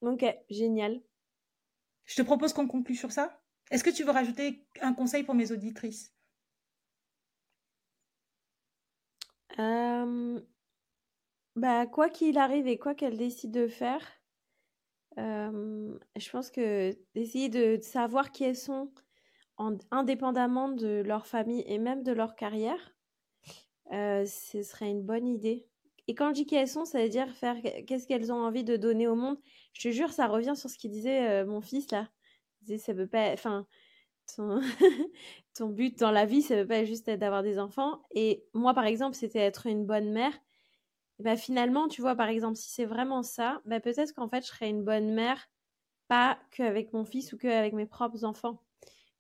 S2: Ok, génial.
S1: Je te propose qu'on conclue sur ça. Est-ce que tu veux rajouter un conseil pour mes auditrices?
S2: Euh, bah, Quoi qu'il arrive et quoi qu'elle décide de faire, je pense que d'essayer de, savoir qui elles sont indépendamment de leur famille et même de leur carrière, ce serait une bonne idée. Et quand je dis qui elles sont, ça veut dire faire qu'est-ce qu'elles ont envie de donner au monde. Je te jure, ça revient sur ce qu'il disait mon fils là. Il disait, ça peut pas, enfin, ton, but dans la vie, ça veut pas juste être d'avoir des enfants. Et moi, par exemple, c'était être une bonne mère bah, finalement, tu vois, par exemple, si c'est vraiment ça, bah, peut-être qu'en fait, je serais une bonne mère, pas qu'avec mon fils ou qu'avec mes propres enfants.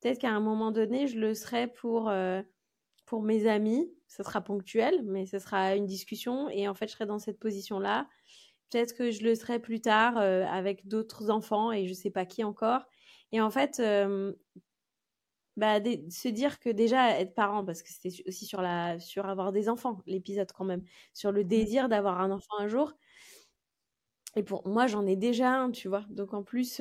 S2: Peut-être qu'à un moment donné, je le serai pour, euh, pour mes amis. Ce sera ponctuel, mais ce sera une discussion. Et en fait, je serai dans cette position-là. Peut-être que je le serai plus tard euh, avec d'autres enfants et je sais pas qui encore. Et en fait, euh, bah, se dire que déjà être parent, parce que c'était aussi sur la sur avoir des enfants, l'épisode quand même, sur le désir d'avoir un enfant un jour. Et pour moi, j'en ai déjà un, tu vois. Donc en plus,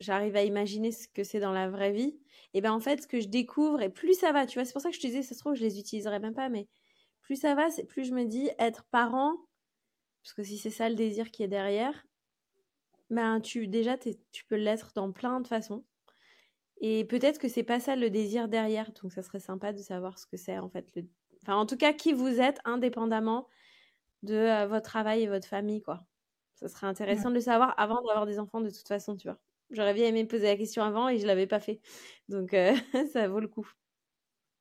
S2: j'arrive à imaginer ce que c'est dans la vraie vie. Et ben en fait, ce que je découvre, et plus ça va, tu vois, c'est pour ça que je te disais, ça se trouve, je les utiliserai même pas, mais plus ça va, c'est plus je me dis être parent. Parce que si c'est ça le désir qui est derrière, ben tu déjà tu peux l'être dans plein de façons. Et peut-être que c'est pas ça le désir derrière, donc ça serait sympa de savoir ce que c'est en fait. Le... Enfin, en tout cas, qui vous êtes indépendamment de euh, votre travail et votre famille, quoi. Ça serait intéressant de le savoir avant d'avoir des enfants, de toute façon, tu vois. J'aurais bien aimé me poser la question avant et je l'avais pas fait, donc euh, ça vaut le coup.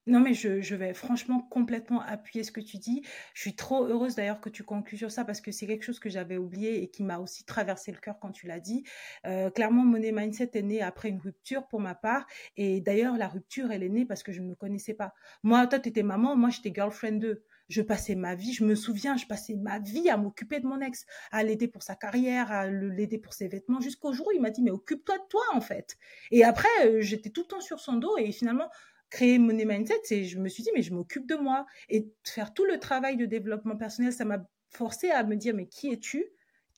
S1: Non, mais je, je, vais franchement complètement appuyer ce que tu dis. Je suis trop heureuse d'ailleurs que tu conclues sur ça parce que c'est quelque chose que j'avais oublié et qui m'a aussi traversé le cœur quand tu l'as dit. Euh, clairement, Money Mindset est né après une rupture pour ma part. Et d'ailleurs, la rupture, elle est née parce que je ne me connaissais pas. Moi, toi, tu étais maman, moi, j'étais girlfriend 2 je passais ma vie, je me souviens, je passais ma vie à m'occuper de mon ex, à l'aider pour sa carrière, à l'aider pour ses vêtements, jusqu'au jour où il m'a dit, mais occupe-toi de toi, en fait. Et après, euh, j'étais tout le temps sur son dos et finalement, créer Money Mindset, c'est je me suis dit mais je m'occupe de moi. Et faire tout le travail de développement personnel, ça m'a forcé à me dire mais qui es-tu?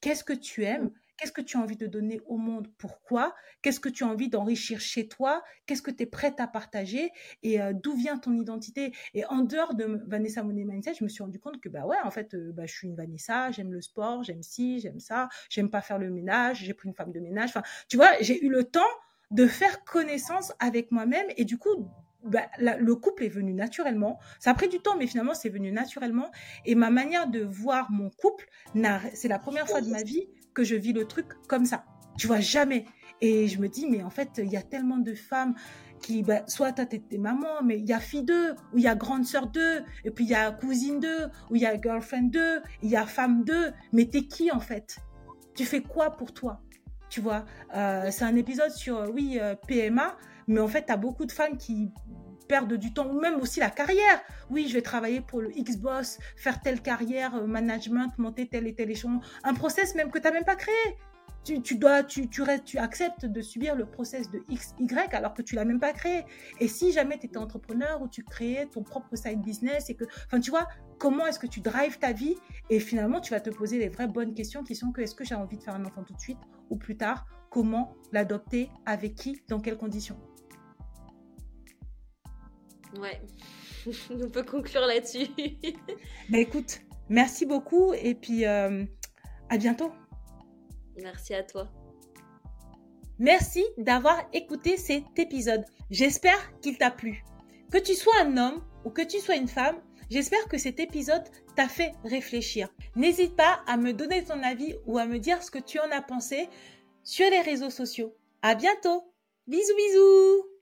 S1: Qu'est-ce que tu aimes? Qu'est-ce que tu as envie de donner au monde? Pourquoi? Qu'est-ce que tu as envie d'enrichir chez toi? Qu'est-ce que tu es prête à partager? Et euh, d'où vient ton identité? Et en dehors de Vanessa Money Mindset, je me suis rendu compte que bah ouais, en fait, euh, bah, je suis une Vanessa, j'aime le sport, j'aime ci, j'aime ça, j'aime pas faire le ménage, j'ai pris une femme de ménage. Enfin, tu vois, j'ai eu le temps de faire connaissance avec moi-même et du coup bah, le couple est venu naturellement. Ça a pris du temps, mais finalement, c'est venu naturellement. Et ma manière de voir mon couple, c'est la première fois de ma vie que je vis le truc comme ça. Tu vois, jamais. Et je me dis, mais en fait, il y a tellement de femmes qui, bah, soit toi, t'es maman, mais il y a fille d'eux, ou il y a grande sœur d'eux, et puis il y a cousine d'eux, ou il y a girlfriend d'eux, il y a femme d'eux. Mais t'es qui, en fait? Tu fais quoi pour toi? Tu vois, euh, c'est un épisode sur, oui, euh, PMA, mais en fait, tu as beaucoup de femmes qui perdent du temps, ou même aussi la carrière. Oui, je vais travailler pour le X-Boss, faire telle carrière, euh, management, monter tel et tel échelon. Un process même que tu n'as même pas créé. Tu, dois, tu, tu, tu, acceptes de subir le process de X, Y alors que tu l'as même pas créé. Et si jamais tu étais entrepreneur ou tu créais ton propre side business et que, enfin, tu vois, comment est-ce que tu drives ta vie? Et finalement tu vas te poser les vraies bonnes questions qui sont que est-ce que j'ai envie de faire un enfant tout de suite ou plus tard? Comment l'adopter? Avec qui? Dans quelles conditions?
S2: Ouais, on peut conclure là-dessus.
S1: bah écoute, merci beaucoup et puis euh, à bientôt.
S2: Merci à toi.
S1: Merci d'avoir écouté cet épisode. J'espère qu'il t'a plu. Que tu sois un homme ou que tu sois une femme, j'espère que cet épisode t'a fait réfléchir. N'hésite pas à me donner ton avis ou à me dire ce que tu en as pensé sur les réseaux sociaux. À bientôt. Bisous bisous.